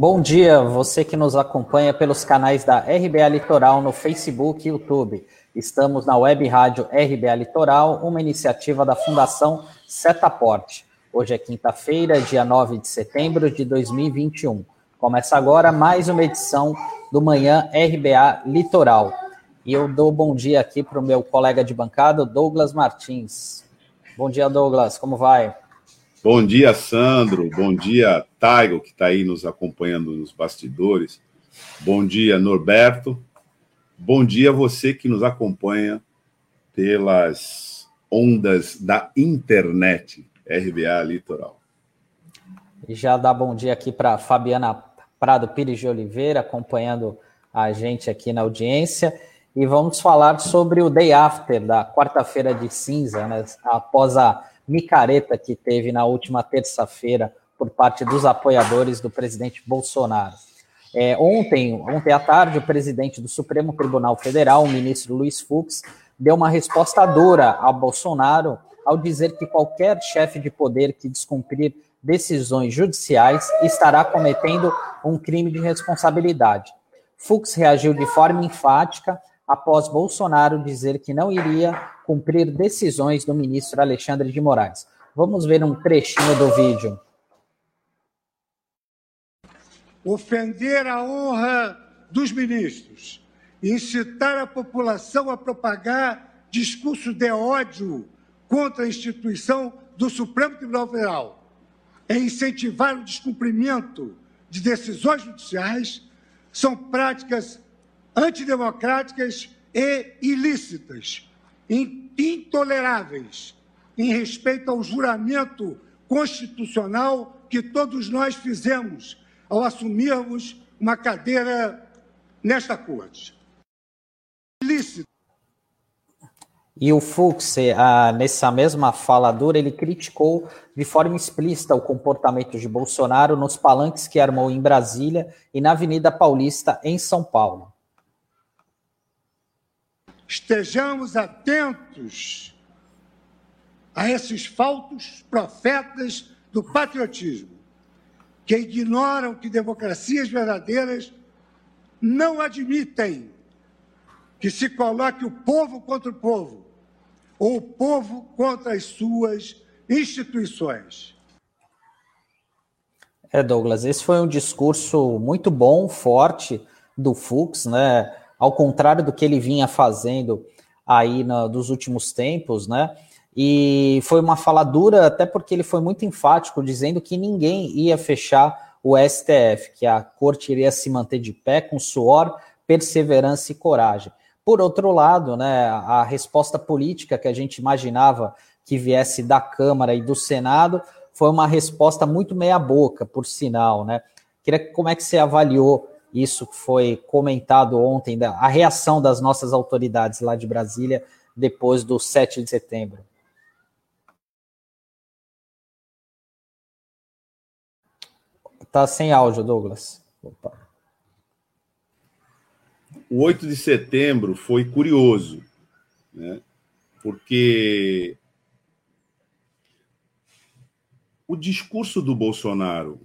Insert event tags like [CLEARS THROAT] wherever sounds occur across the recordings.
Bom dia, você que nos acompanha pelos canais da RBA Litoral no Facebook e YouTube. Estamos na web rádio RBA Litoral, uma iniciativa da Fundação Setaporte. Hoje é quinta-feira, dia 9 de setembro de 2021. Começa agora mais uma edição do Manhã RBA Litoral. E eu dou bom dia aqui para o meu colega de bancada, Douglas Martins. Bom dia, Douglas, como vai? Bom dia, Sandro. Bom dia, Taigo, que está aí nos acompanhando nos bastidores. Bom dia, Norberto. Bom dia você que nos acompanha pelas ondas da internet, RBA Litoral. E já dá bom dia aqui para Fabiana Prado Pires de Oliveira, acompanhando a gente aqui na audiência. E vamos falar sobre o day after da quarta-feira de cinza, né? após a micareta que teve na última terça-feira por parte dos apoiadores do presidente Bolsonaro. É, ontem, ontem à tarde, o presidente do Supremo Tribunal Federal, o ministro Luiz Fux, deu uma resposta dura a Bolsonaro ao dizer que qualquer chefe de poder que descumprir decisões judiciais estará cometendo um crime de responsabilidade. Fux reagiu de forma enfática após Bolsonaro dizer que não iria cumprir decisões do ministro Alexandre de Moraes. Vamos ver um trechinho do vídeo. Ofender a honra dos ministros, incitar a população a propagar discursos de ódio contra a instituição do Supremo Tribunal Federal, é incentivar o descumprimento de decisões judiciais, são práticas antidemocráticas e ilícitas, intoleráveis, em respeito ao juramento constitucional que todos nós fizemos ao assumirmos uma cadeira nesta corte. Ilícito. E o Fux, nessa mesma fala dura, ele criticou de forma explícita o comportamento de Bolsonaro nos palanques que armou em Brasília e na Avenida Paulista, em São Paulo estejamos atentos a esses falsos profetas do patriotismo, que ignoram que democracias verdadeiras não admitem que se coloque o povo contra o povo, ou o povo contra as suas instituições. É, Douglas, esse foi um discurso muito bom, forte do Fux, né? Ao contrário do que ele vinha fazendo aí nos dos últimos tempos, né? E foi uma fala dura, até porque ele foi muito enfático, dizendo que ninguém ia fechar o STF, que a corte iria se manter de pé com suor, perseverança e coragem. Por outro lado, né, a resposta política que a gente imaginava que viesse da Câmara e do Senado foi uma resposta muito meia-boca, por sinal, né? Queria como é que você avaliou isso foi comentado ontem, a reação das nossas autoridades lá de Brasília depois do 7 de setembro. Tá sem áudio, Douglas. Opa. O 8 de setembro foi curioso, né? porque o discurso do Bolsonaro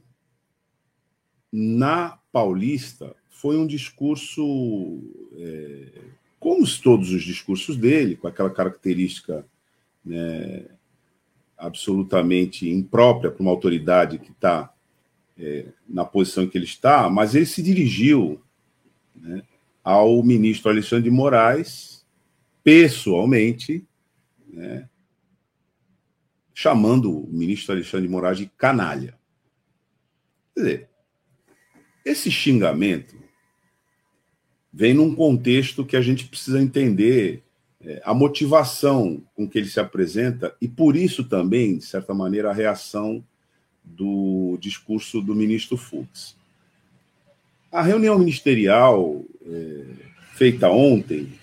na Paulista foi um discurso, é, como todos os discursos dele, com aquela característica né, absolutamente imprópria para uma autoridade que está é, na posição que ele está, mas ele se dirigiu né, ao ministro Alexandre de Moraes, pessoalmente, né, chamando o ministro Alexandre de Moraes de canalha. Quer dizer, esse xingamento vem num contexto que a gente precisa entender é, a motivação com que ele se apresenta e, por isso, também, de certa maneira, a reação do discurso do ministro Fux. A reunião ministerial é, feita ontem,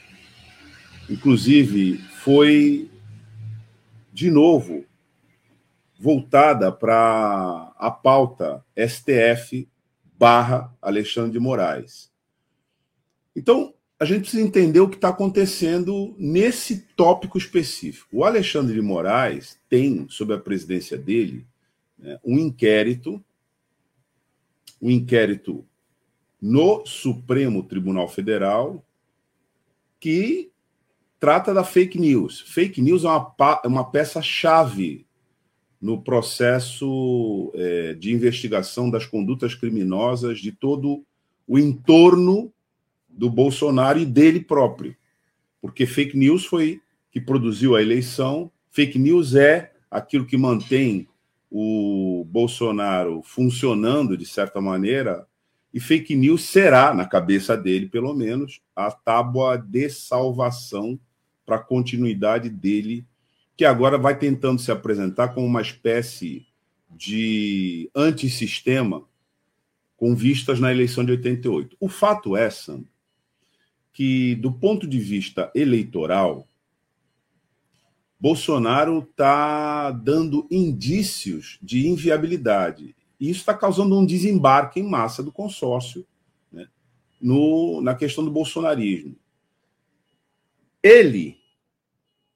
inclusive, foi de novo voltada para a pauta STF barra Alexandre de Moraes. Então, a gente precisa entender o que está acontecendo nesse tópico específico. O Alexandre de Moraes tem, sob a presidência dele, né, um inquérito um inquérito no Supremo Tribunal Federal que trata da fake news. Fake news é uma, uma peça-chave no processo é, de investigação das condutas criminosas de todo o entorno do Bolsonaro e dele próprio. Porque fake news foi que produziu a eleição, fake news é aquilo que mantém o Bolsonaro funcionando de certa maneira, e fake news será, na cabeça dele pelo menos, a tábua de salvação para a continuidade dele, que agora vai tentando se apresentar como uma espécie de antissistema com vistas na eleição de 88. O fato é, Sam, que do ponto de vista eleitoral, Bolsonaro está dando indícios de inviabilidade. E isso está causando um desembarque em massa do consórcio né, no, na questão do bolsonarismo. Ele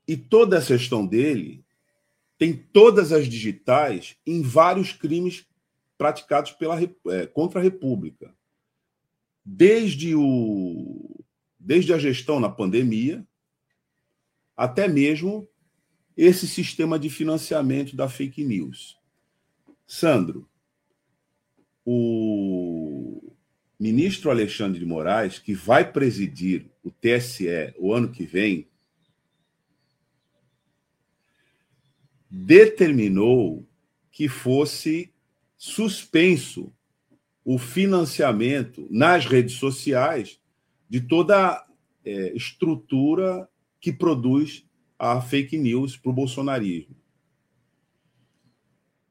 e toda a gestão dele tem todas as digitais em vários crimes praticados pela, é, contra a República. Desde, o, desde a gestão na pandemia, até mesmo esse sistema de financiamento da fake news. Sandro, o ministro Alexandre de Moraes, que vai presidir o TSE o ano que vem, determinou que fosse suspenso o financiamento nas redes sociais de toda é, estrutura que produz a fake news para o bolsonarismo.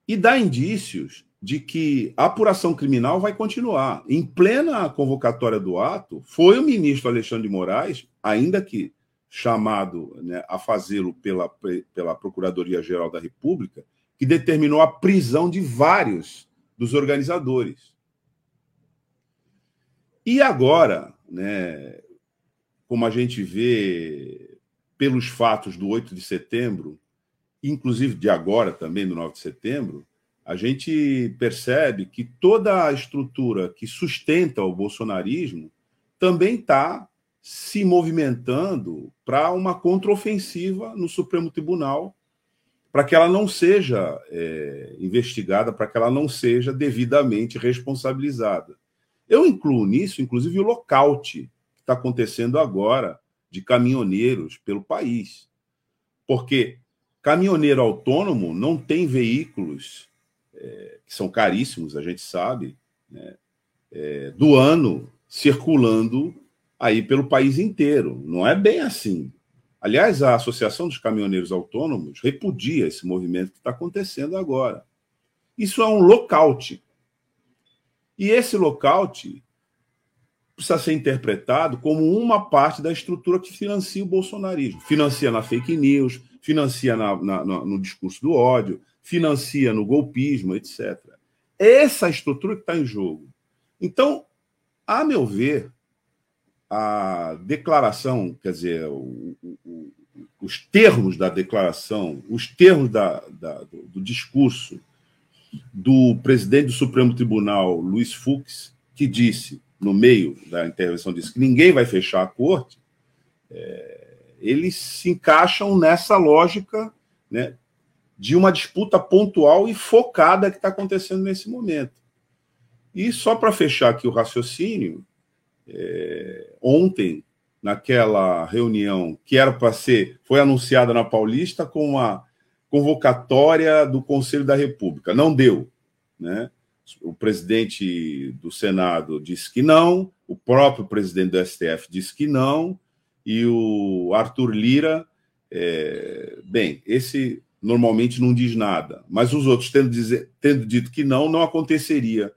E dá indícios de que a apuração criminal vai continuar. Em plena convocatória do ato, foi o ministro Alexandre de Moraes, ainda que chamado né, a fazê-lo pela, pela Procuradoria-Geral da República, que determinou a prisão de vários dos organizadores. E agora, né, como a gente vê pelos fatos do 8 de setembro, inclusive de agora também, do 9 de setembro, a gente percebe que toda a estrutura que sustenta o bolsonarismo também está se movimentando para uma contraofensiva no Supremo Tribunal, para que ela não seja é, investigada, para que ela não seja devidamente responsabilizada. Eu incluo nisso, inclusive, o lockout que está acontecendo agora de caminhoneiros pelo país. Porque caminhoneiro autônomo não tem veículos é, que são caríssimos, a gente sabe, né, é, do ano circulando aí pelo país inteiro. Não é bem assim. Aliás, a Associação dos Caminhoneiros Autônomos repudia esse movimento que está acontecendo agora. Isso é um lockout. E esse lockout precisa ser interpretado como uma parte da estrutura que financia o bolsonarismo. Financia na fake news, financia na, na, no discurso do ódio, financia no golpismo, etc. Essa estrutura que está em jogo. Então, a meu ver, a declaração, quer dizer, o, o, os termos da declaração, os termos da, da, do, discurso do presidente do Supremo Tribunal, Luiz Fux, que disse no meio da intervenção disse que ninguém vai fechar a corte, é, eles se encaixam nessa lógica né, de uma disputa pontual e focada que está acontecendo nesse momento. E só para fechar aqui o raciocínio, é, ontem, naquela reunião que era para ser, foi anunciada na Paulista com uma convocatória do Conselho da República, não deu, né? O presidente do Senado disse que não, o próprio presidente do STF disse que não, e o Arthur Lira, é, bem, esse normalmente não diz nada, mas os outros tendo, dizer, tendo dito que não, não aconteceria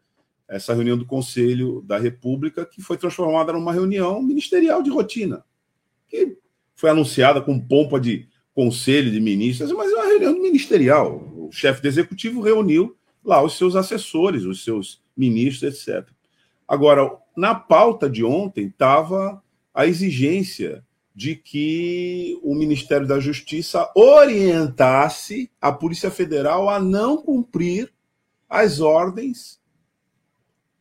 essa reunião do Conselho da República, que foi transformada numa reunião ministerial de rotina, que foi anunciada com pompa de conselho de ministros, mas é uma reunião ministerial. O chefe do executivo reuniu lá os seus assessores, os seus ministros, etc. Agora, na pauta de ontem estava a exigência de que o Ministério da Justiça orientasse a Polícia Federal a não cumprir as ordens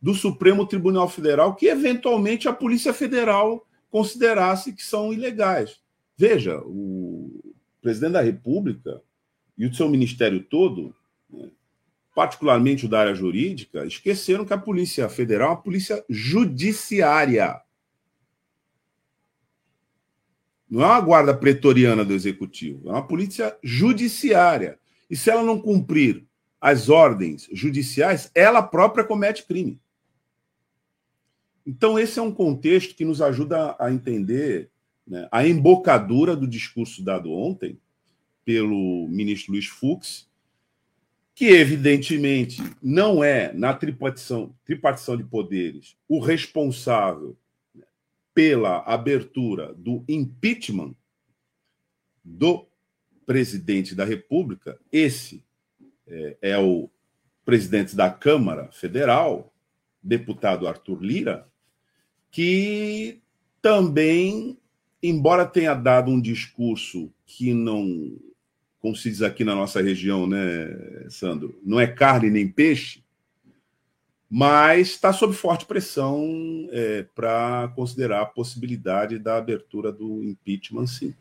do Supremo Tribunal Federal que, eventualmente, a Polícia Federal considerasse que são ilegais. Veja, o presidente da República e o seu ministério todo, né, particularmente o da área jurídica, esqueceram que a Polícia Federal é uma polícia judiciária. Não é uma guarda pretoriana do executivo, é uma polícia judiciária. E se ela não cumprir as ordens judiciais, ela própria comete crime. Então, esse é um contexto que nos ajuda a entender né, a embocadura do discurso dado ontem pelo ministro Luiz Fux, que evidentemente não é, na tripartição, tripartição de poderes, o responsável pela abertura do impeachment do presidente da República. Esse é, é o presidente da Câmara Federal, deputado Arthur Lira, que também, embora tenha dado um discurso que não, como se diz aqui na nossa região, né, Sandro, não é carne nem peixe, mas está sob forte pressão é, para considerar a possibilidade da abertura do impeachment, sim.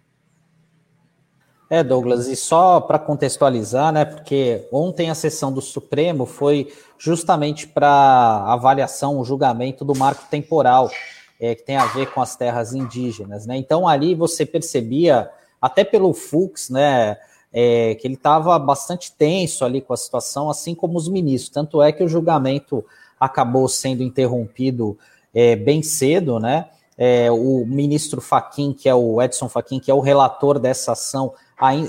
É, Douglas, e só para contextualizar, né, porque ontem a sessão do Supremo foi justamente para avaliação, o julgamento do marco temporal, é, que tem a ver com as terras indígenas, né? Então ali você percebia, até pelo Fux, né, é, que ele estava bastante tenso ali com a situação, assim como os ministros. Tanto é que o julgamento acabou sendo interrompido é, bem cedo, né? É, o ministro Faquim, que é o Edson Faquim, que é o relator dessa ação,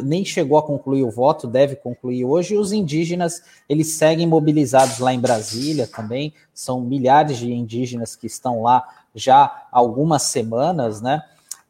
nem chegou a concluir o voto, deve concluir hoje, os indígenas, eles seguem mobilizados lá em Brasília também, são milhares de indígenas que estão lá já há algumas semanas, né?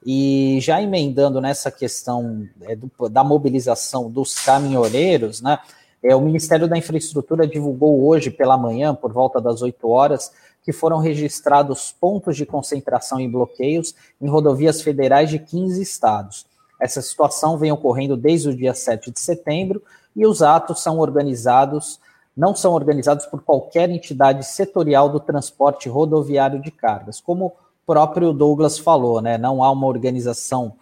E já emendando nessa questão é, do, da mobilização dos caminhoneiros, né? É, o Ministério da Infraestrutura divulgou hoje pela manhã, por volta das 8 horas, que foram registrados pontos de concentração e bloqueios em rodovias federais de 15 estados. Essa situação vem ocorrendo desde o dia 7 de setembro e os atos são organizados, não são organizados por qualquer entidade setorial do transporte rodoviário de cargas, como o próprio Douglas falou, né? Não há uma organização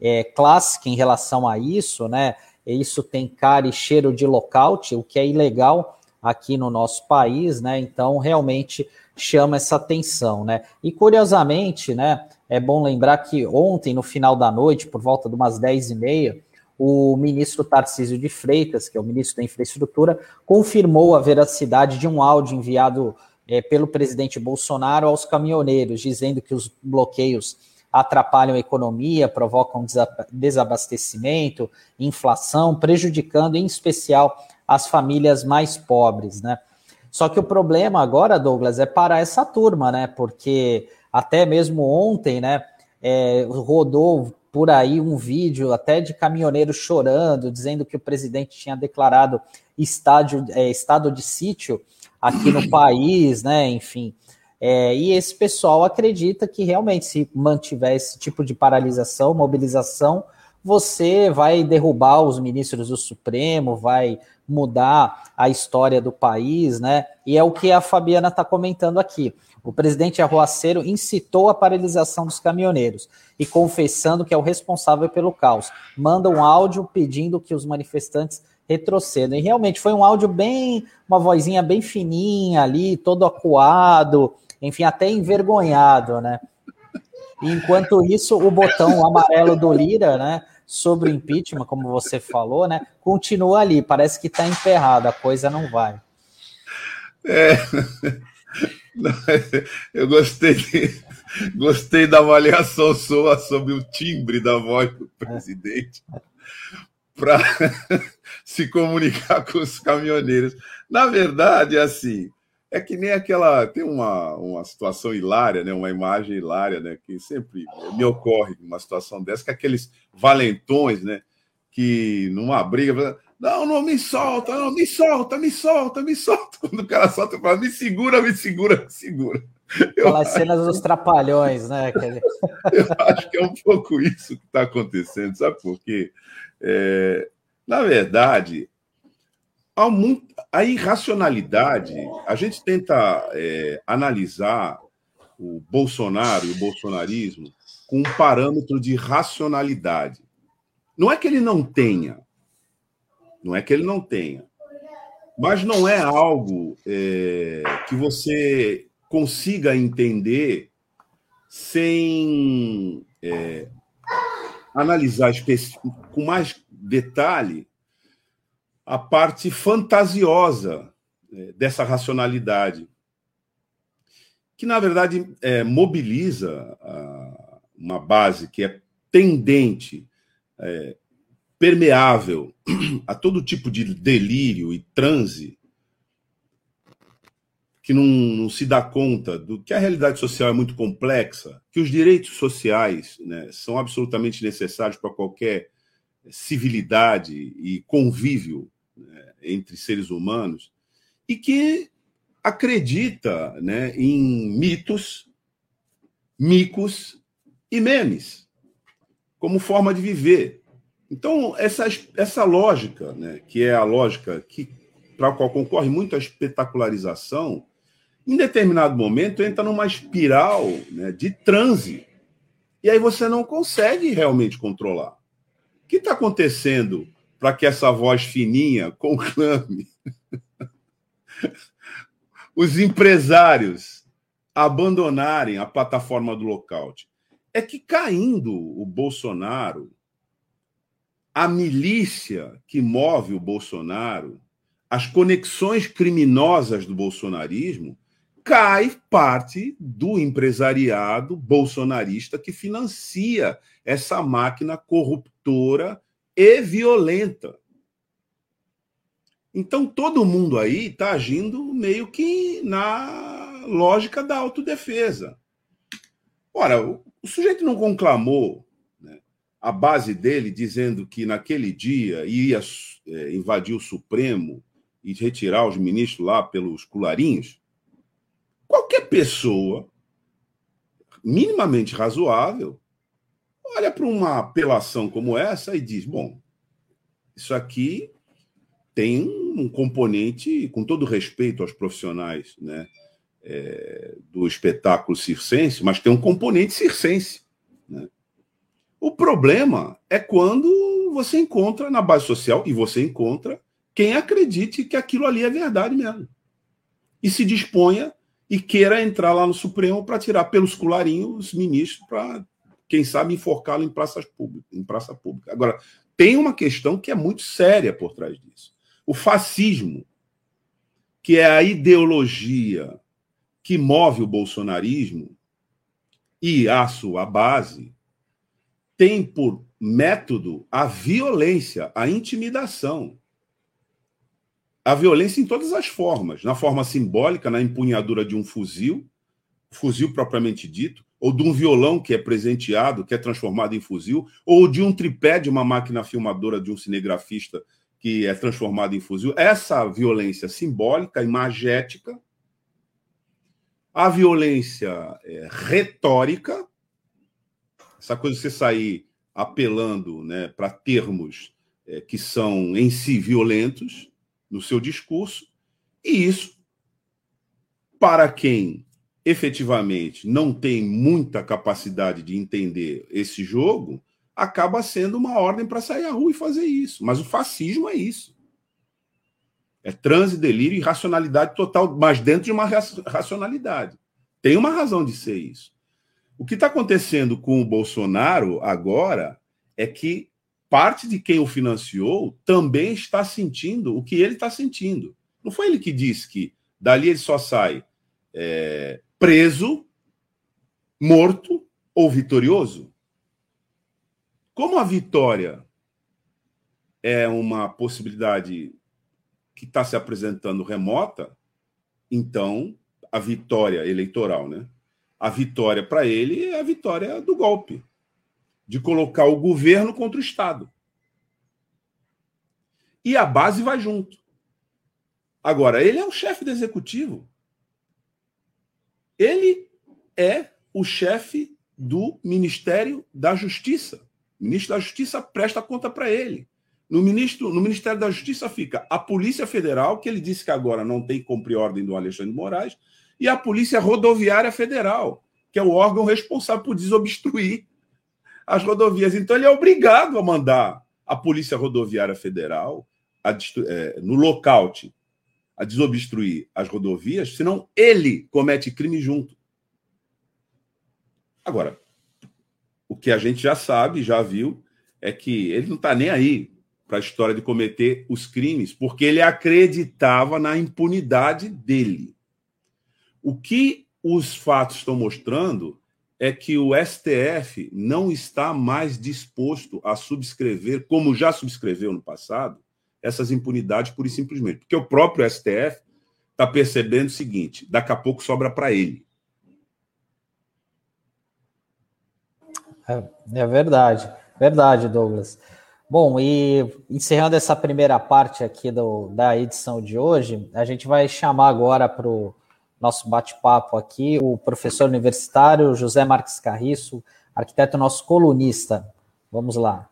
é, clássica em relação a isso, né? Isso tem cara e cheiro de lockout, o que é ilegal aqui no nosso país, né? Então, realmente chama essa atenção, né? E curiosamente, né? É bom lembrar que ontem, no final da noite, por volta de umas 10 e meia, o ministro Tarcísio de Freitas, que é o ministro da Infraestrutura, confirmou a veracidade de um áudio enviado é, pelo presidente Bolsonaro aos caminhoneiros, dizendo que os bloqueios atrapalham a economia, provocam desabastecimento, inflação, prejudicando em especial as famílias mais pobres, né? Só que o problema agora, Douglas, é para essa turma, né? Porque até mesmo ontem, né, é, rodou por aí um vídeo até de caminhoneiros chorando, dizendo que o presidente tinha declarado estádio, é, estado de sítio aqui no [COUGHS] país, né? Enfim. É, e esse pessoal acredita que realmente, se mantiver esse tipo de paralisação, mobilização, você vai derrubar os ministros do Supremo, vai mudar a história do país, né? E é o que a Fabiana está comentando aqui. O presidente Arruaceiro incitou a paralisação dos caminhoneiros e confessando que é o responsável pelo caos. Manda um áudio pedindo que os manifestantes retrocedam. E realmente foi um áudio bem, uma vozinha bem fininha ali, todo acuado, enfim, até envergonhado, né? E enquanto isso, o botão amarelo do Lira, né, sobre o impeachment, como você falou, né, continua ali. Parece que está emperrado, a coisa não vai. É. [LAUGHS] Eu gostei, de, gostei da avaliação sua sobre o timbre da voz do presidente para [LAUGHS] se comunicar com os caminhoneiros. Na verdade, é assim, é que nem aquela. Tem uma, uma situação hilária, né? uma imagem hilária, né? que sempre me ocorre uma situação dessa, que é aqueles valentões, né? que numa briga não, não me solta, não, me solta, me solta, me solta. [LAUGHS] Quando o cara solta, eu falo, me segura, me segura, me segura. Aquelas cenas dos trapalhões, né? [LAUGHS] eu acho que é um pouco isso que está acontecendo, sabe por quê? É, na verdade, há muito, a irracionalidade, a gente tenta é, analisar o Bolsonaro e o bolsonarismo com um parâmetro de racionalidade. Não é que ele não tenha, não é que ele não tenha, mas não é algo é, que você consiga entender sem é, analisar com mais detalhe a parte fantasiosa é, dessa racionalidade, que na verdade é, mobiliza a, uma base que é tendente, é, permeável a todo tipo de delírio e transe, que não, não, se dá conta do que a realidade social é muito complexa, que os direitos sociais né, são absolutamente necessários para qualquer civilidade e convívio né, entre seres humanos, e que acredita né, em mitos, micos e memes como forma de viver. Então, essa, essa lógica, né, que é a lógica que para a qual concorre muito a espetacularização, em determinado momento entra numa espiral né, de transe. E aí você não consegue realmente controlar. O que está acontecendo para que essa voz fininha conclame [LAUGHS] os empresários abandonarem a plataforma do lockout? É que caindo o Bolsonaro, a milícia que move o Bolsonaro, as conexões criminosas do bolsonarismo, cai parte do empresariado bolsonarista que financia essa máquina corruptora e violenta. Então todo mundo aí está agindo meio que na lógica da autodefesa. Ora, o sujeito não conclamou a base dele dizendo que naquele dia ia é, invadir o Supremo e retirar os ministros lá pelos cularinhos? Qualquer pessoa minimamente razoável olha para uma apelação como essa e diz: bom, isso aqui tem um componente, com todo respeito aos profissionais né, é, do espetáculo circense, mas tem um componente circense. Né? O problema é quando você encontra na base social, e você encontra quem acredite que aquilo ali é verdade mesmo. E se disponha e queira entrar lá no Supremo para tirar pelos colarinhos os ministros para, quem sabe, enforcá-lo em, praças públicas, em praça pública. Agora, tem uma questão que é muito séria por trás disso. O fascismo, que é a ideologia que move o bolsonarismo e a sua base, tem por método a violência, a intimidação a violência em todas as formas, na forma simbólica, na empunhadura de um fuzil, fuzil propriamente dito, ou de um violão que é presenteado, que é transformado em fuzil, ou de um tripé de uma máquina filmadora de um cinegrafista que é transformado em fuzil. Essa violência simbólica, imagética, a violência é, retórica, essa coisa de você sair apelando né, para termos é, que são em si violentos, no seu discurso, e isso, para quem efetivamente não tem muita capacidade de entender esse jogo, acaba sendo uma ordem para sair à rua e fazer isso. Mas o fascismo é isso. É transe, delírio e racionalidade total, mas dentro de uma racionalidade. Tem uma razão de ser isso. O que está acontecendo com o Bolsonaro agora é que parte de quem o financiou também está sentindo o que ele está sentindo. Não foi ele que disse que dali ele só sai é, preso, morto ou vitorioso? Como a vitória é uma possibilidade que está se apresentando remota, então a vitória eleitoral, né? A vitória para ele é a vitória do golpe de colocar o governo contra o Estado. E a base vai junto. Agora, ele é o chefe do executivo. Ele é o chefe do Ministério da Justiça. O ministro da Justiça presta conta para ele. No, ministro, no Ministério da Justiça fica a Polícia Federal, que ele disse que agora não tem que cumprir ordem do Alexandre Moraes, e a Polícia Rodoviária Federal, que é o órgão responsável por desobstruir as rodovias. Então, ele é obrigado a mandar a Polícia Rodoviária Federal a, é, no lockout a desobstruir as rodovias, senão ele comete crime junto. Agora, o que a gente já sabe, já viu, é que ele não está nem aí para a história de cometer os crimes, porque ele acreditava na impunidade dele. O que os fatos estão mostrando é que o STF não está mais disposto a subscrever, como já subscreveu no passado, essas impunidades pura e simplesmente. Porque o próprio STF está percebendo o seguinte: daqui a pouco sobra para ele. É, é, verdade, verdade, Douglas. Bom, e encerrando essa primeira parte aqui do, da edição de hoje, a gente vai chamar agora para o nosso bate-papo aqui o professor universitário José Marques Carriço, arquiteto nosso colunista. Vamos lá.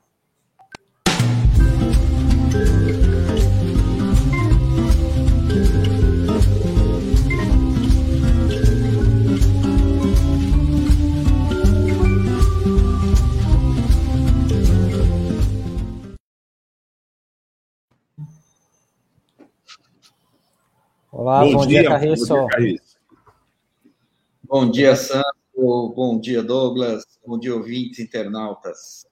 Olá, bom, bom dia, dia Carriço. Bom dia, Carriço. Bom dia, Santo. Bom dia, Douglas. Bom dia, ouvintes, internautas.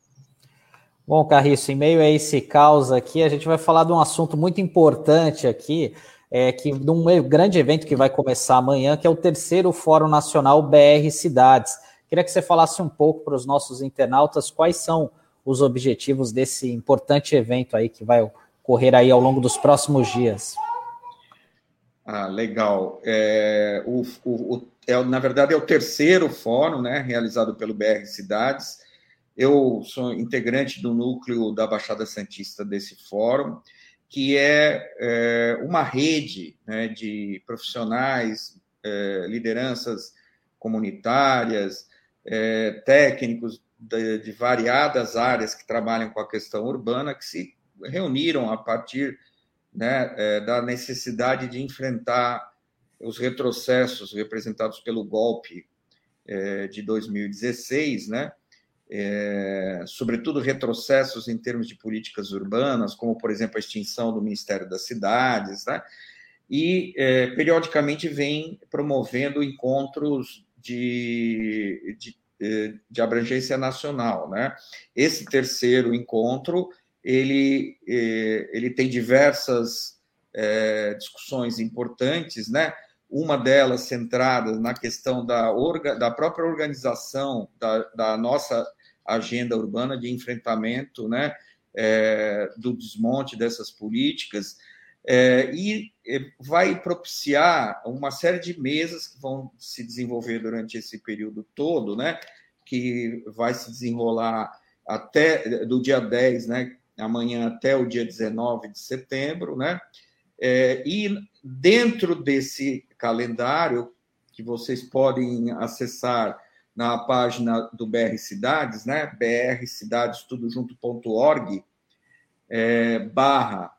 Bom, Carriço, em meio a esse caos aqui, a gente vai falar de um assunto muito importante aqui, é que de um grande evento que vai começar amanhã, que é o terceiro Fórum Nacional BR Cidades. Queria que você falasse um pouco para os nossos internautas quais são os objetivos desse importante evento aí que vai ocorrer aí ao longo dos próximos dias. Ah, legal. É, o, o, é, na verdade, é o terceiro fórum né, realizado pelo BR Cidades. Eu sou integrante do núcleo da Baixada Santista desse fórum, que é, é uma rede né, de profissionais, é, lideranças comunitárias, é, técnicos de, de variadas áreas que trabalham com a questão urbana, que se reuniram a partir né, é, da necessidade de enfrentar os retrocessos representados pelo golpe é, de 2016, né, é, sobretudo retrocessos em termos de políticas urbanas, como, por exemplo, a extinção do Ministério das Cidades, né, e é, periodicamente vem promovendo encontros de, de, é, de abrangência nacional. Né? Esse terceiro encontro ele, eh, ele tem diversas é, discussões importantes, né? Uma delas centrada na questão da, orga, da própria organização da, da nossa agenda urbana de enfrentamento, né? É, do desmonte dessas políticas é, e vai propiciar uma série de mesas que vão se desenvolver durante esse período todo, né? Que vai se desenrolar até do dia 10, né? Amanhã até o dia 19 de setembro, né? É, e dentro desse calendário, que vocês podem acessar na página do BR Cidades, né? brcidadestudojunto.org, é, barra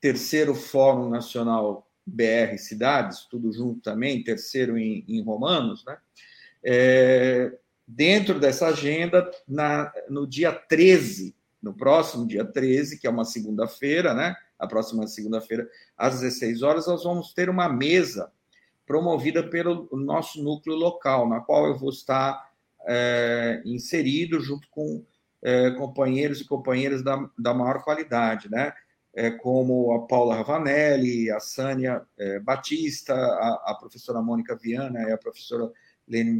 terceiro Fórum Nacional BR Cidades, tudo junto também, terceiro em, em romanos, né? É, dentro dessa agenda, na, no dia 13 no próximo dia 13, que é uma segunda-feira, né? A próxima segunda-feira, às 16 horas, nós vamos ter uma mesa promovida pelo nosso núcleo local, na qual eu vou estar é, inserido junto com é, companheiros e companheiras da, da maior qualidade, né? É, como a Paula Ravanelli, a Sânia é, Batista, a, a, professora Mônica Viana e a professora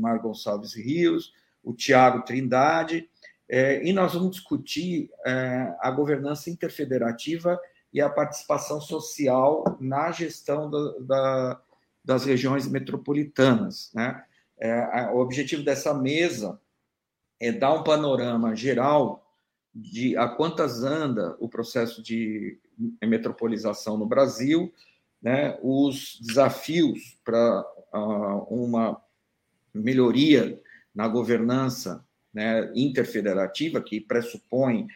Mar Gonçalves Rios, o Tiago Trindade, é, e nós vamos discutir é, a governança interfederativa e a participação social na gestão da, da, das regiões metropolitanas. Né? É, o objetivo dessa mesa é dar um panorama geral de a quantas anda o processo de metropolização no Brasil, né, os desafios para uh, uma melhoria na governança né, interfederativa, que pressupõe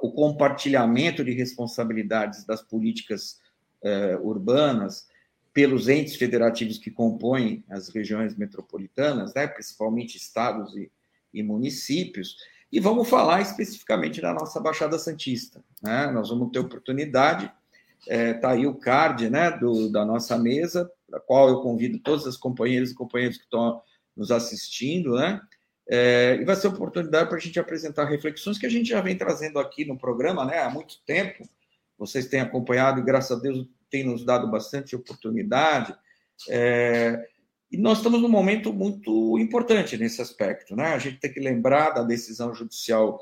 o compartilhamento de responsabilidades das políticas eh, urbanas pelos entes federativos que compõem as regiões metropolitanas, né, principalmente estados e, e municípios, e vamos falar especificamente da nossa Baixada Santista. Né? Nós vamos ter oportunidade, está é, tá aí o card né, do, da nossa mesa, da qual eu convido todas as companheiras e companheiros que estão nos assistindo, né? É, e vai ser oportunidade para a gente apresentar reflexões que a gente já vem trazendo aqui no programa né, há muito tempo. Vocês têm acompanhado e, graças a Deus, tem nos dado bastante oportunidade. É, e nós estamos num momento muito importante nesse aspecto. Né? A gente tem que lembrar da decisão judicial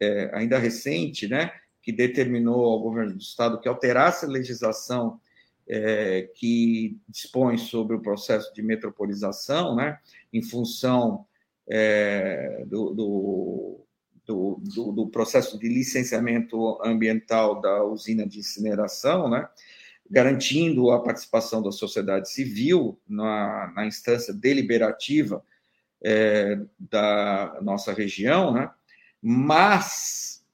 é, ainda recente, né, que determinou ao governo do Estado que alterasse a legislação é, que dispõe sobre o processo de metropolização, né, em função é, do, do, do, do, processo de licenciamento ambiental da usina de incineração, né, garantindo a participação da sociedade civil na, na instância deliberativa é, da nossa região, né, mas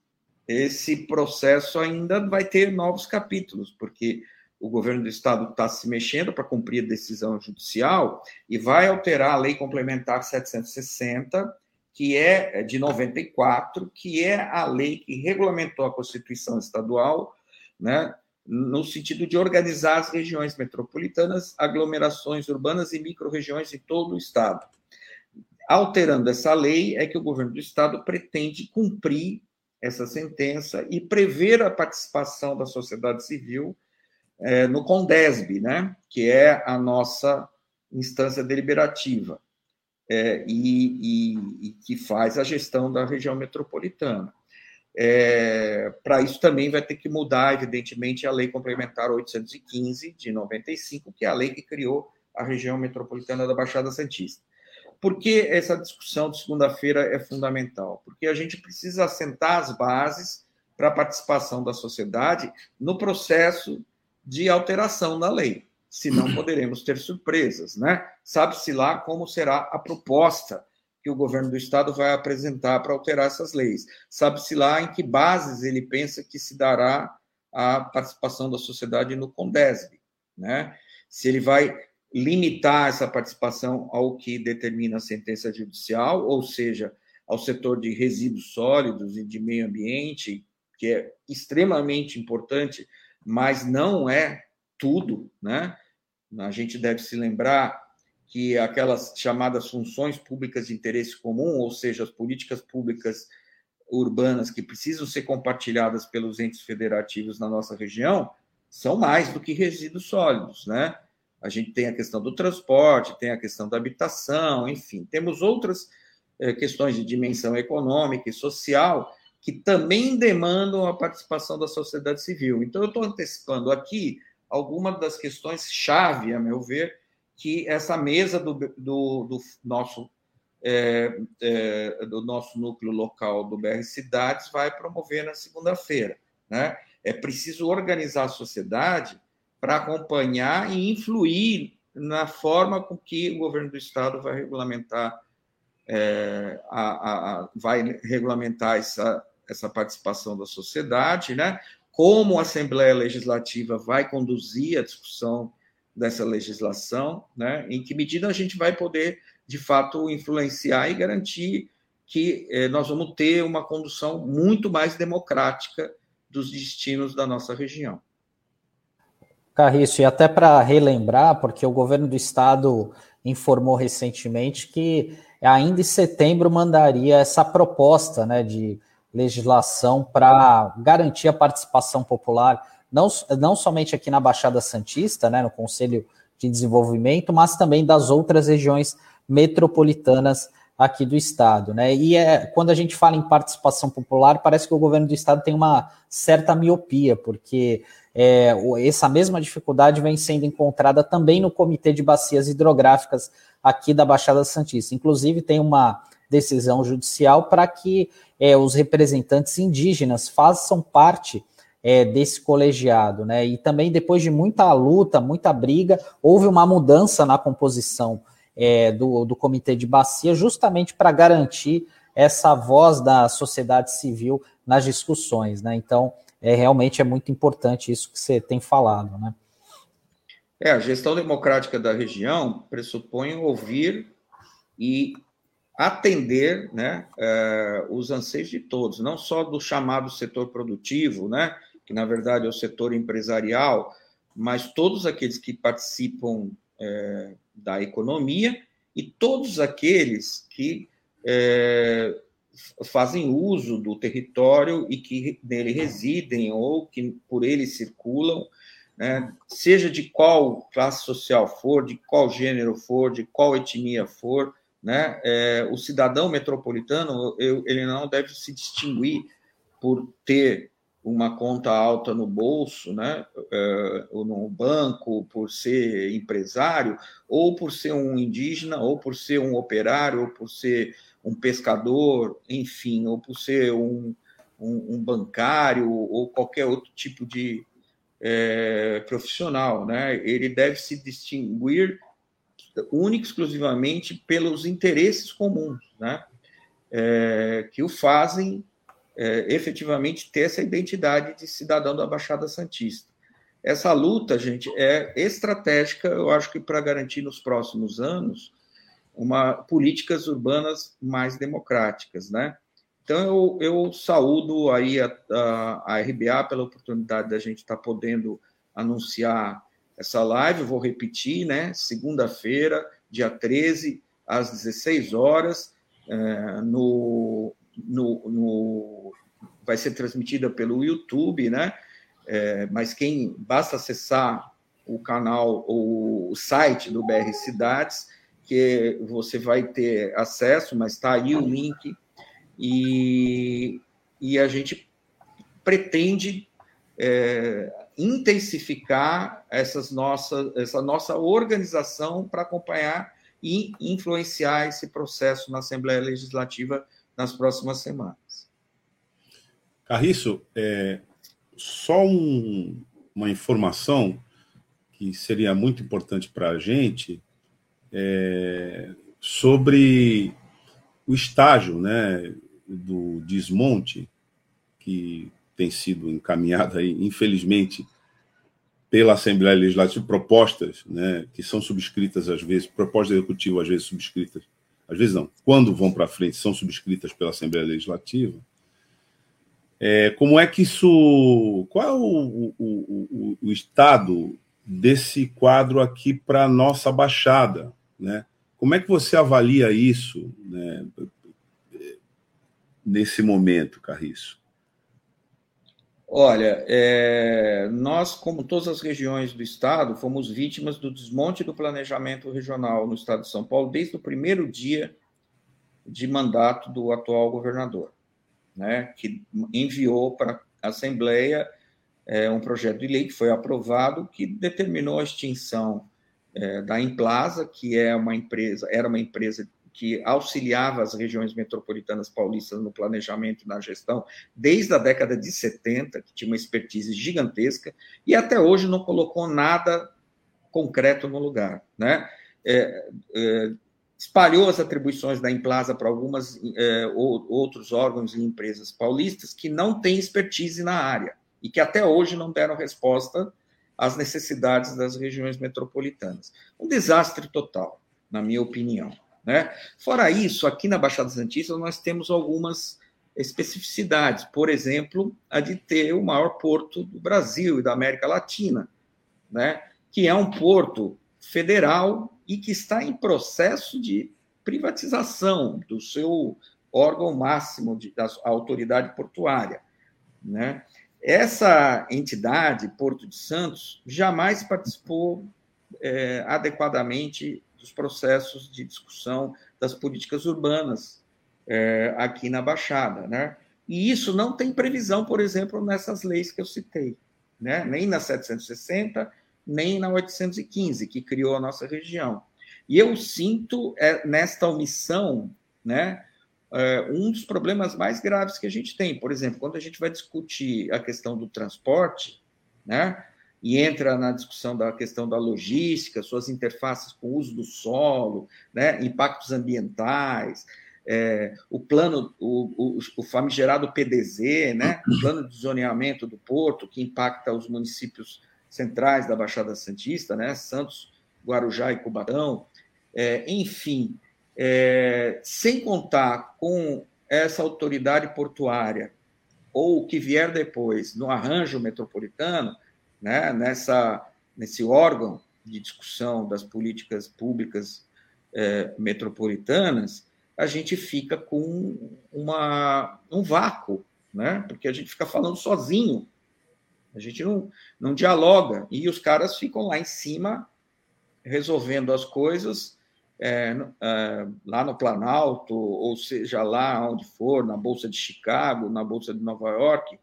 esse processo ainda vai ter novos capítulos, porque o governo do estado está se mexendo para cumprir a decisão judicial e vai alterar a lei complementar 760, que é de 94, que é a lei que regulamentou a Constituição Estadual, né, no sentido de organizar as regiões metropolitanas, aglomerações urbanas e microrregiões em todo o estado. Alterando essa lei, é que o governo do estado pretende cumprir essa sentença e prever a participação da sociedade civil é, no CONDESB, né, que é a nossa instância deliberativa é, e, e, e, que faz a gestão da região metropolitana. É, Para isso também vai ter que mudar, evidentemente, a Lei Complementar 815 de 95, que é a lei que criou a região metropolitana da Baixada Santista. Por que essa discussão de segunda-feira é fundamental? Porque a gente precisa assentar as bases para a participação da sociedade no processo de alteração da lei. Senão [CLEARS THROAT] poderemos ter surpresas, né? Sabe-se lá como será a proposta que o governo do estado vai apresentar para alterar essas leis. Sabe-se lá em que bases ele pensa que se dará a participação da sociedade no Condesb, né? Se ele vai limitar essa participação ao que determina a sentença judicial, ou seja, ao setor de resíduos sólidos e de meio ambiente, que é extremamente importante mas não é tudo, né? A gente deve se lembrar que aquelas chamadas funções públicas de interesse comum, ou seja, as políticas públicas urbanas que precisam ser compartilhadas pelos entes federativos na nossa região, são mais do que resíduos sólidos, né? A gente tem a questão do transporte, tem a questão da habitação, enfim, temos outras eh, questões de dimensão econômica e social que também demandam a participação da sociedade civil. Então, eu estou antecipando aqui algumas das questões chave, a meu ver, que essa mesa do, do, do nosso é, é, do nosso núcleo local do BR Cidades vai promover na segunda-feira. Né? É preciso organizar a sociedade para acompanhar e influir na forma com que o governo do estado vai regulamentar é, a, a, a, vai regulamentar essa, essa participação da sociedade, né? Como a Assembleia Legislativa vai conduzir a discussão dessa legislação, né? Em que medida a gente vai poder, de fato, influenciar e garantir que eh, nós vamos ter uma condução muito mais democrática dos destinos da nossa região. Carriço, e até para relembrar, porque o governo do estado informou recentemente que ainda em setembro mandaria essa proposta né, de legislação para garantir a participação popular, não, não somente aqui na Baixada Santista, né, no Conselho de Desenvolvimento, mas também das outras regiões metropolitanas aqui do estado, né? E é, quando a gente fala em participação popular, parece que o governo do estado tem uma certa miopia, porque é, essa mesma dificuldade vem sendo encontrada também no Comitê de Bacias Hidrográficas aqui da Baixada Santista. Inclusive, tem uma decisão judicial para que é, os representantes indígenas façam parte é, desse colegiado, né? E também depois de muita luta, muita briga, houve uma mudança na composição é, do, do comitê de bacia, justamente para garantir essa voz da sociedade civil nas discussões, né? Então, é realmente é muito importante isso que você tem falado, né? É, a gestão democrática da região pressupõe ouvir e atender né, é, os anseios de todos, não só do chamado setor produtivo, né, que na verdade é o setor empresarial, mas todos aqueles que participam é, da economia e todos aqueles que é, fazem uso do território e que nele residem ou que por ele circulam, né, seja de qual classe social for, de qual gênero for, de qual etnia for, né, é, o cidadão metropolitano eu, ele não deve se distinguir por ter uma conta alta no bolso, né, é, ou no banco, por ser empresário, ou por ser um indígena, ou por ser um operário, ou por ser um pescador, enfim, ou por ser um, um, um bancário, ou qualquer outro tipo de é, profissional, né? Ele deve se distinguir única exclusivamente pelos interesses comuns, né? É, que o fazem é, efetivamente ter essa identidade de cidadão da Baixada Santista. Essa luta, gente, é estratégica, eu acho que para garantir nos próximos anos uma políticas urbanas mais democráticas, né? Então eu, eu saúdo aí a, a, a RBA pela oportunidade da gente estar tá podendo anunciar essa live, vou repetir, né? Segunda-feira, dia 13, às 16 horas, é, no, no, no, vai ser transmitida pelo YouTube, né? É, mas quem basta acessar o canal ou o site do BR Cidades, que você vai ter acesso, mas está aí o link, e, e a gente pretende é, intensificar essas nossas, essa nossa organização para acompanhar e influenciar esse processo na Assembleia Legislativa nas próximas semanas. Carriço, é, só um, uma informação que seria muito importante para a gente é, sobre o estágio né, do desmonte que tem sido encaminhado aí, infelizmente, pela Assembleia Legislativa, propostas né, que são subscritas às vezes, propostas executivas às vezes subscritas, às vezes não, quando vão para frente, são subscritas pela Assembleia Legislativa. É, como é que isso. Qual é o, o, o, o estado desse quadro aqui para a nossa Baixada? Né? Como é que você avalia isso né, nesse momento, Carriço? Olha, é, nós, como todas as regiões do estado, fomos vítimas do desmonte do planejamento regional no estado de São Paulo desde o primeiro dia de mandato do atual governador, né, que enviou para a Assembleia é, um projeto de lei que foi aprovado que determinou a extinção é, da Implaza, que é uma empresa, era uma empresa que auxiliava as regiões metropolitanas paulistas no planejamento e na gestão desde a década de 70, que tinha uma expertise gigantesca, e até hoje não colocou nada concreto no lugar. Né? É, é, espalhou as atribuições da Implaza para algumas é, ou, outros órgãos e empresas paulistas que não têm expertise na área e que até hoje não deram resposta às necessidades das regiões metropolitanas. Um desastre total, na minha opinião. Né? Fora isso, aqui na Baixada Santista nós temos algumas especificidades, por exemplo, a de ter o maior porto do Brasil e da América Latina, né? que é um porto federal e que está em processo de privatização do seu órgão máximo de, da autoridade portuária. Né? Essa entidade, Porto de Santos, jamais participou é, adequadamente dos processos de discussão das políticas urbanas é, aqui na Baixada, né? E isso não tem previsão, por exemplo, nessas leis que eu citei, né? Nem na 760, nem na 815, que criou a nossa região. E eu sinto é, nesta omissão, né? É, um dos problemas mais graves que a gente tem, por exemplo, quando a gente vai discutir a questão do transporte, né? E entra na discussão da questão da logística, suas interfaces com o uso do solo, né, impactos ambientais, é, o plano, o, o, o, famigerado PDZ, né? o plano de zoneamento do Porto, que impacta os municípios centrais da Baixada Santista, né? Santos, Guarujá e Cubatão, é, enfim, é, sem contar com essa autoridade portuária ou o que vier depois no arranjo metropolitano, né, nessa, nesse órgão de discussão das políticas públicas é, metropolitanas, a gente fica com uma, um vácuo, né? porque a gente fica falando sozinho, a gente não, não dialoga, e os caras ficam lá em cima resolvendo as coisas é, é, lá no Planalto, ou seja, lá onde for, na Bolsa de Chicago, na Bolsa de Nova York,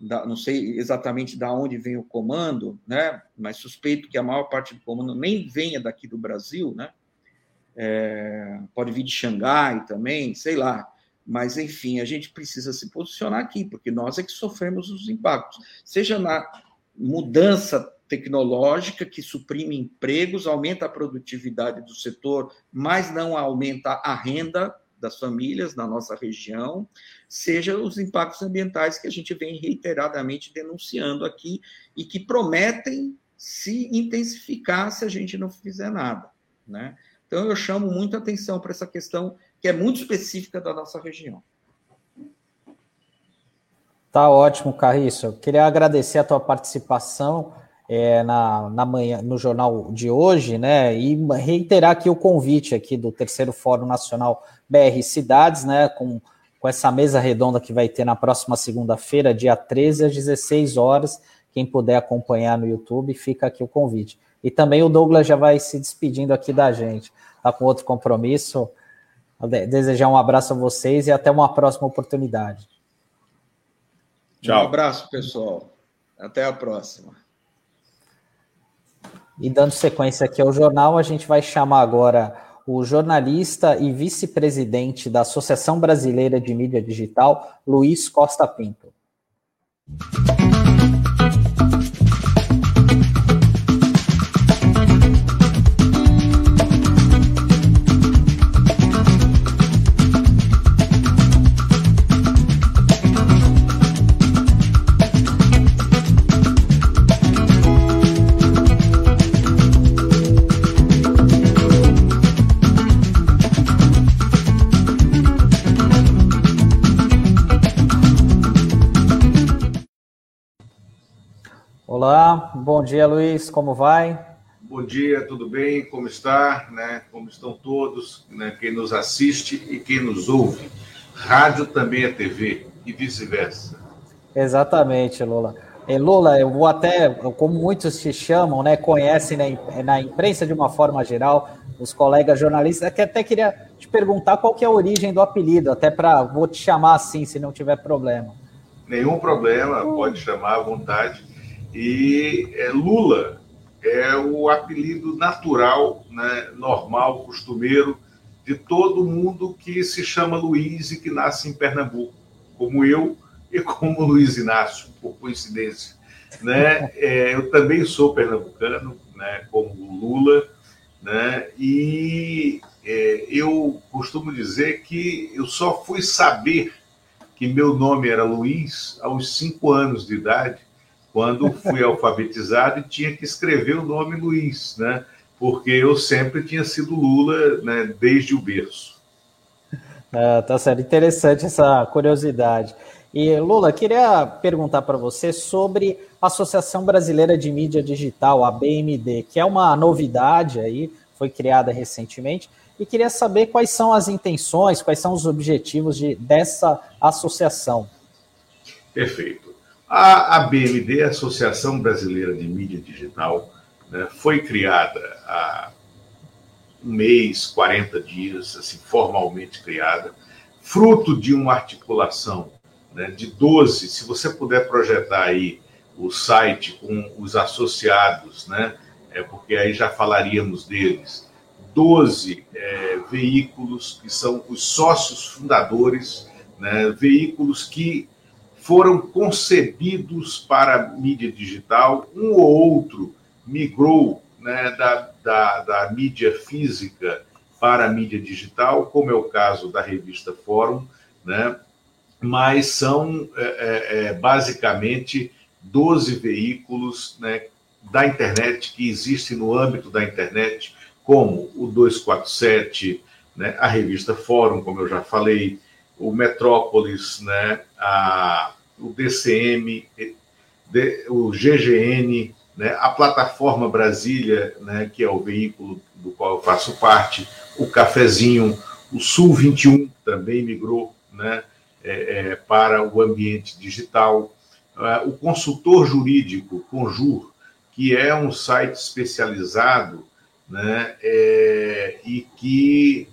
da, não sei exatamente da onde vem o comando, né? mas suspeito que a maior parte do comando nem venha daqui do Brasil, né? É, pode vir de Xangai também, sei lá. Mas, enfim, a gente precisa se posicionar aqui, porque nós é que sofremos os impactos, seja na mudança tecnológica que suprime empregos, aumenta a produtividade do setor, mas não aumenta a renda das famílias na nossa região, seja os impactos ambientais que a gente vem reiteradamente denunciando aqui e que prometem se intensificar se a gente não fizer nada, né? Então eu chamo muita atenção para essa questão que é muito específica da nossa região. Tá ótimo, Carriço. Eu queria agradecer a tua participação é, na, na manhã, no jornal de hoje, né? E reiterar aqui o convite aqui do terceiro Fórum Nacional BR Cidades, né? Com, com essa mesa redonda que vai ter na próxima segunda-feira, dia 13, às 16 horas. Quem puder acompanhar no YouTube, fica aqui o convite. E também o Douglas já vai se despedindo aqui da gente. Tá com outro compromisso. Desejar um abraço a vocês e até uma próxima oportunidade. Tchau. Um abraço, pessoal. Até a próxima. E dando sequência aqui ao jornal, a gente vai chamar agora o jornalista e vice-presidente da Associação Brasileira de Mídia Digital, Luiz Costa Pinto. Olá, bom dia Luiz, como vai? Bom dia, tudo bem? Como está? Né? Como estão todos? Né? Quem nos assiste e quem nos ouve. Rádio também é TV e vice-versa. Exatamente, Lula. E Lula, eu vou até, como muitos te chamam, né, conhecem na, na imprensa de uma forma geral, os colegas jornalistas, que até queria te perguntar qual que é a origem do apelido, até para vou te chamar assim, se não tiver problema. Nenhum problema, pode chamar à vontade. E é, Lula é o apelido natural, né, normal, costumeiro de todo mundo que se chama Luiz e que nasce em Pernambuco, como eu e como Luiz Inácio, por coincidência. Né? É, eu também sou pernambucano, né, como Lula, né? e é, eu costumo dizer que eu só fui saber que meu nome era Luiz aos cinco anos de idade, quando fui alfabetizado e tinha que escrever o nome Luiz, né? Porque eu sempre tinha sido Lula, né, desde o berço. É, tá certo, interessante essa curiosidade. E Lula, queria perguntar para você sobre a Associação Brasileira de Mídia Digital, a BMD, que é uma novidade aí, foi criada recentemente, e queria saber quais são as intenções, quais são os objetivos de, dessa associação. Perfeito. A ABMD, Associação Brasileira de Mídia Digital, né, foi criada há um mês, 40 dias, assim, formalmente criada, fruto de uma articulação né, de 12, se você puder projetar aí o site com os associados, né, é porque aí já falaríamos deles, 12 é, veículos que são os sócios fundadores, né, veículos que foram concebidos para mídia digital, um ou outro migrou né, da, da, da mídia física para a mídia digital, como é o caso da revista Fórum, né? mas são é, é, é basicamente 12 veículos né, da internet que existem no âmbito da internet, como o 247, né, a revista Fórum, como eu já falei, o Metrópolis, né, a, o DCM, o GGN, né, a plataforma Brasília, né, que é o veículo do qual eu faço parte, o Cafezinho, o Sul 21 também migrou né, é, é, para o ambiente digital, é, o consultor jurídico Conjur, que é um site especializado né, é, e que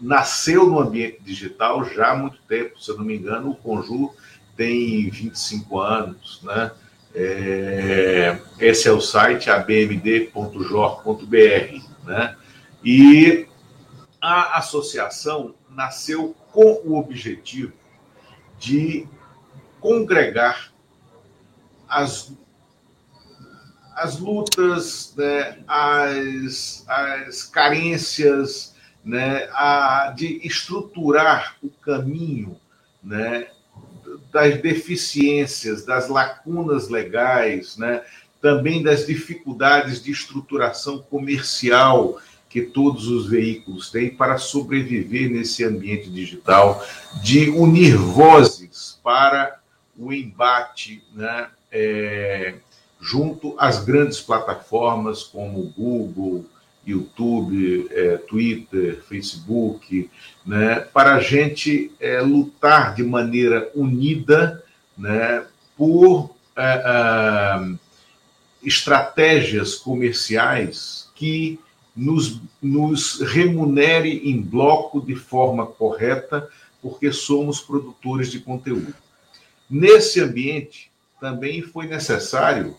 nasceu no ambiente digital já há muito tempo, se eu não me engano, o Conjur tem 25 anos, né? É, esse é o site abmd.jor.br, né? E a associação nasceu com o objetivo de congregar as, as lutas, né, as, as carências, né, a, de estruturar o caminho né, das deficiências, das lacunas legais, né, também das dificuldades de estruturação comercial que todos os veículos têm para sobreviver nesse ambiente digital, de unir vozes para o embate né, é, junto às grandes plataformas como Google, YouTube, é, Twitter, Facebook, né, para a gente é, lutar de maneira unida né, por é, é estratégias comerciais que nos, nos remunere em bloco de forma correta, porque somos produtores de conteúdo. Nesse ambiente, também foi necessário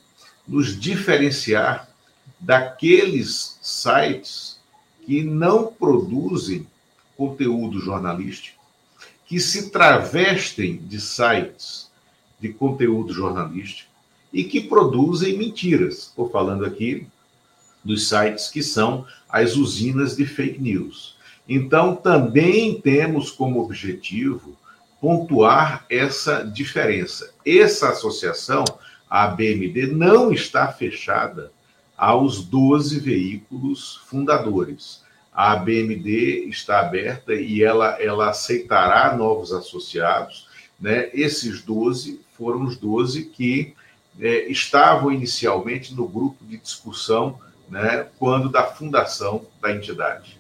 nos diferenciar daqueles sites que não produzem conteúdo jornalístico, que se travestem de sites de conteúdo jornalístico e que produzem mentiras. Estou falando aqui dos sites que são as usinas de fake news. Então, também temos como objetivo pontuar essa diferença. Essa associação, a BMD, não está fechada aos 12 veículos fundadores. A BMD está aberta e ela, ela aceitará novos associados. Né? Esses 12 foram os 12 que é, estavam inicialmente no grupo de discussão né, quando da fundação da entidade.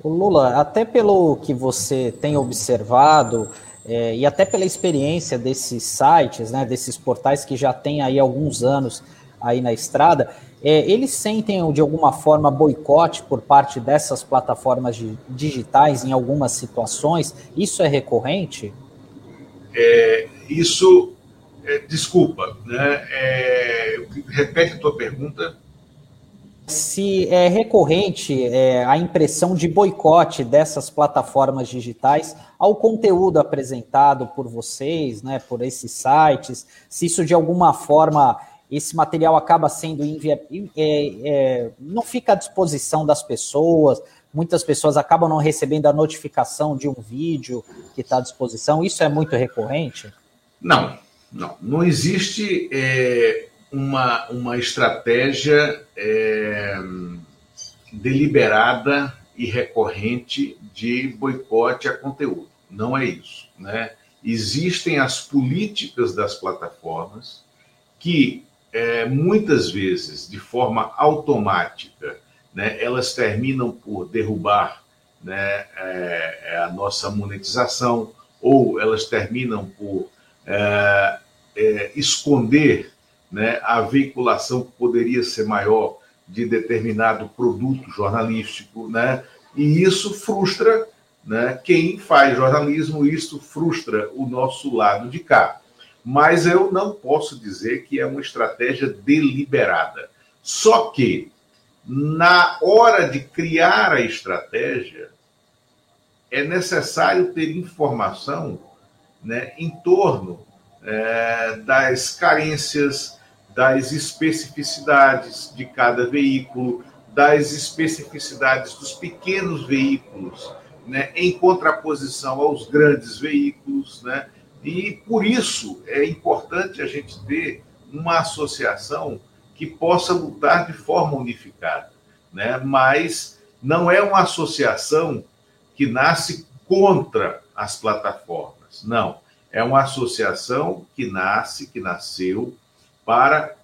O Lula, até pelo que você tem observado é, e até pela experiência desses sites, né, desses portais que já têm aí alguns anos aí na estrada, é, eles sentem de alguma forma boicote por parte dessas plataformas digitais em algumas situações? Isso é recorrente? É, isso, é, desculpa, né? É, repete a tua pergunta se é recorrente é, a impressão de boicote dessas plataformas digitais ao conteúdo apresentado por vocês, né, por esses sites, se isso de alguma forma esse material acaba sendo envia, é, é, não fica à disposição das pessoas, muitas pessoas acabam não recebendo a notificação de um vídeo que está à disposição. Isso é muito recorrente? Não, não, não existe é, uma, uma estratégia é, deliberada e recorrente de boicote a conteúdo. Não é isso. Né? Existem as políticas das plataformas que, é, muitas vezes, de forma automática, né, elas terminam por derrubar né, é, é a nossa monetização ou elas terminam por é, é esconder né, a veiculação que poderia ser maior de determinado produto jornalístico, né, e isso frustra né, quem faz jornalismo, isso frustra o nosso lado de cá. Mas eu não posso dizer que é uma estratégia deliberada. Só que, na hora de criar a estratégia, é necessário ter informação né, em torno é, das carências, das especificidades de cada veículo, das especificidades dos pequenos veículos, né, em contraposição aos grandes veículos, né? E por isso é importante a gente ter uma associação que possa lutar de forma unificada, né? Mas não é uma associação que nasce contra as plataformas, não. É uma associação que nasce, que nasceu para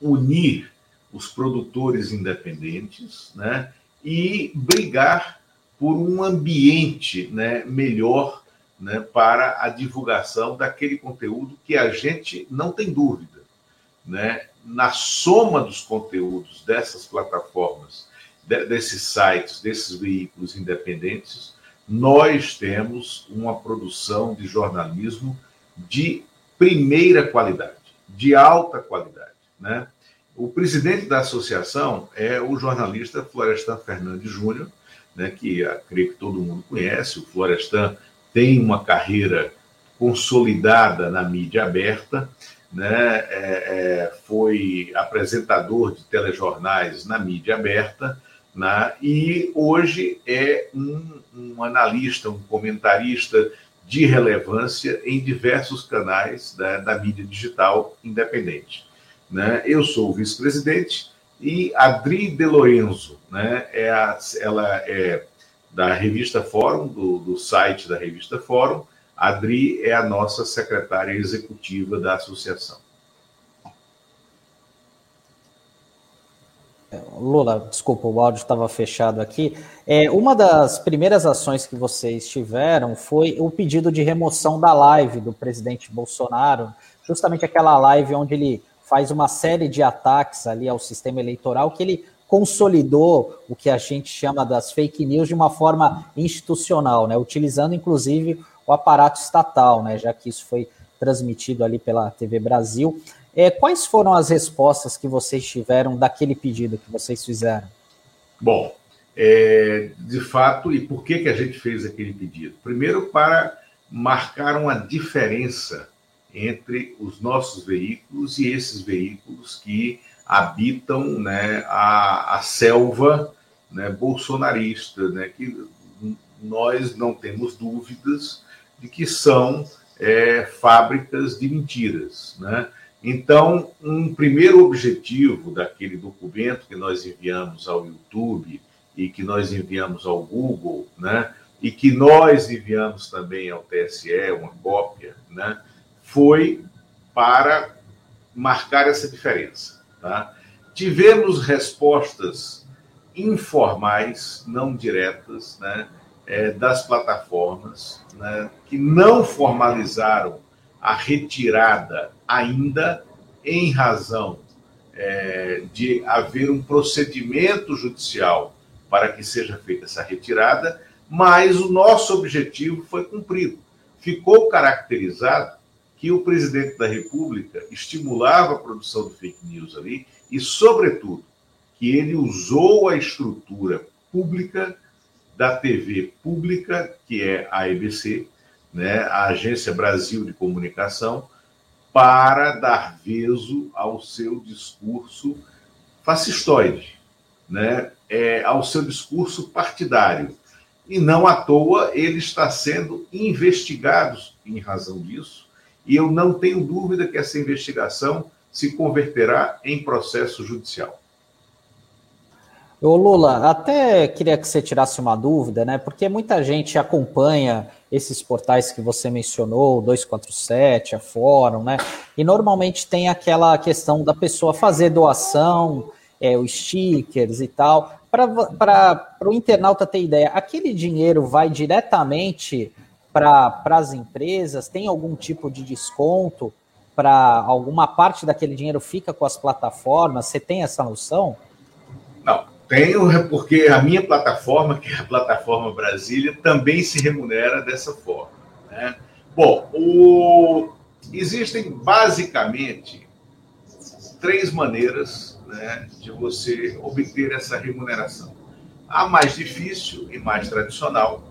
unir os produtores independentes, né? E brigar por um ambiente, né, melhor né, para a divulgação daquele conteúdo que a gente não tem dúvida. Né? Na soma dos conteúdos dessas plataformas, de, desses sites, desses veículos independentes, nós temos uma produção de jornalismo de primeira qualidade, de alta qualidade. Né? O presidente da associação é o jornalista Florestan Fernandes Júnior, né, que creio que todo mundo conhece. O Florestan tem uma carreira consolidada na mídia aberta, né? É, é, foi apresentador de telejornais na mídia aberta, né? e hoje é um, um analista, um comentarista de relevância em diversos canais da, da mídia digital independente. Né? Eu sou o vice-presidente e Adri De Lorenzo, né? é a, ela é da revista Fórum, do, do site da revista Fórum. A Adri é a nossa secretária executiva da associação. Lula, desculpa, o áudio estava fechado aqui. É, uma das primeiras ações que vocês tiveram foi o pedido de remoção da live do presidente Bolsonaro, justamente aquela live onde ele faz uma série de ataques ali ao sistema eleitoral que ele consolidou o que a gente chama das fake news de uma forma institucional, né, utilizando inclusive o aparato estatal, né, já que isso foi transmitido ali pela TV Brasil. É, quais foram as respostas que vocês tiveram daquele pedido que vocês fizeram? Bom, é, de fato, e por que, que a gente fez aquele pedido? Primeiro, para marcar uma diferença entre os nossos veículos e esses veículos que habitam né, a, a selva né, bolsonarista, né, que nós não temos dúvidas de que são é, fábricas de mentiras. Né? Então, um primeiro objetivo daquele documento que nós enviamos ao YouTube e que nós enviamos ao Google, né, e que nós enviamos também ao TSE, uma cópia, né, foi para marcar essa diferença. Tá? Tivemos respostas informais, não diretas, né, é, das plataformas, né, que não formalizaram a retirada ainda em razão é, de haver um procedimento judicial para que seja feita essa retirada, mas o nosso objetivo foi cumprido. Ficou caracterizado que o presidente da República estimulava a produção de fake news ali e, sobretudo, que ele usou a estrutura pública da TV pública, que é a EBC, né, a Agência Brasil de Comunicação, para dar veso ao seu discurso fascistoide, né, é, ao seu discurso partidário. E não à toa ele está sendo investigado em razão disso, e eu não tenho dúvida que essa investigação se converterá em processo judicial. Ô Lula, até queria que você tirasse uma dúvida, né? Porque muita gente acompanha esses portais que você mencionou, o 247, a Fórum, né? E normalmente tem aquela questão da pessoa fazer doação, é, os stickers e tal. Para o internauta ter ideia, aquele dinheiro vai diretamente para as empresas? Tem algum tipo de desconto para alguma parte daquele dinheiro fica com as plataformas? Você tem essa noção? Não, tenho, é porque a minha plataforma, que é a plataforma Brasília, também se remunera dessa forma. Né? Bom, o... existem basicamente três maneiras né, de você obter essa remuneração. A mais difícil e mais tradicional,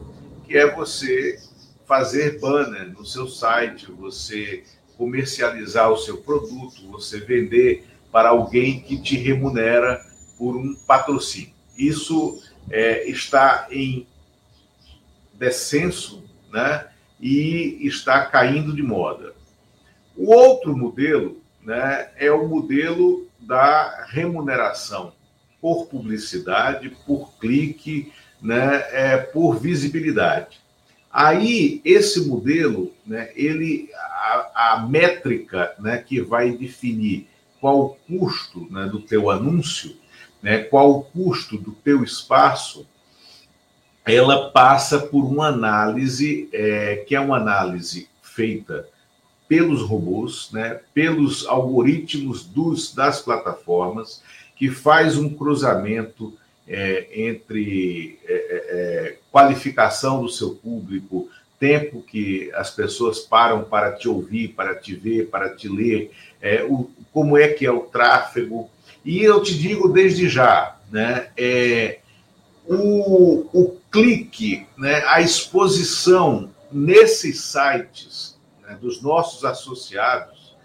que é você fazer banner no seu site, você comercializar o seu produto, você vender para alguém que te remunera por um patrocínio. Isso é, está em descenso né, e está caindo de moda. O outro modelo né, é o modelo da remuneração por publicidade, por clique, né, é, por visibilidade. Aí, esse modelo, né, ele, a, a métrica né, que vai definir qual o custo né, do teu anúncio, né, qual o custo do teu espaço, ela passa por uma análise, é, que é uma análise feita pelos robôs, né, pelos algoritmos dos, das plataformas, que faz um cruzamento é, entre é, é, é, qualificação do seu público, tempo que as pessoas param para te ouvir, para te ver, para te ler, é, o, como é que é o tráfego. E eu te digo desde já, né, o, o clique, né, a exposição nesses sites né, dos nossos associados,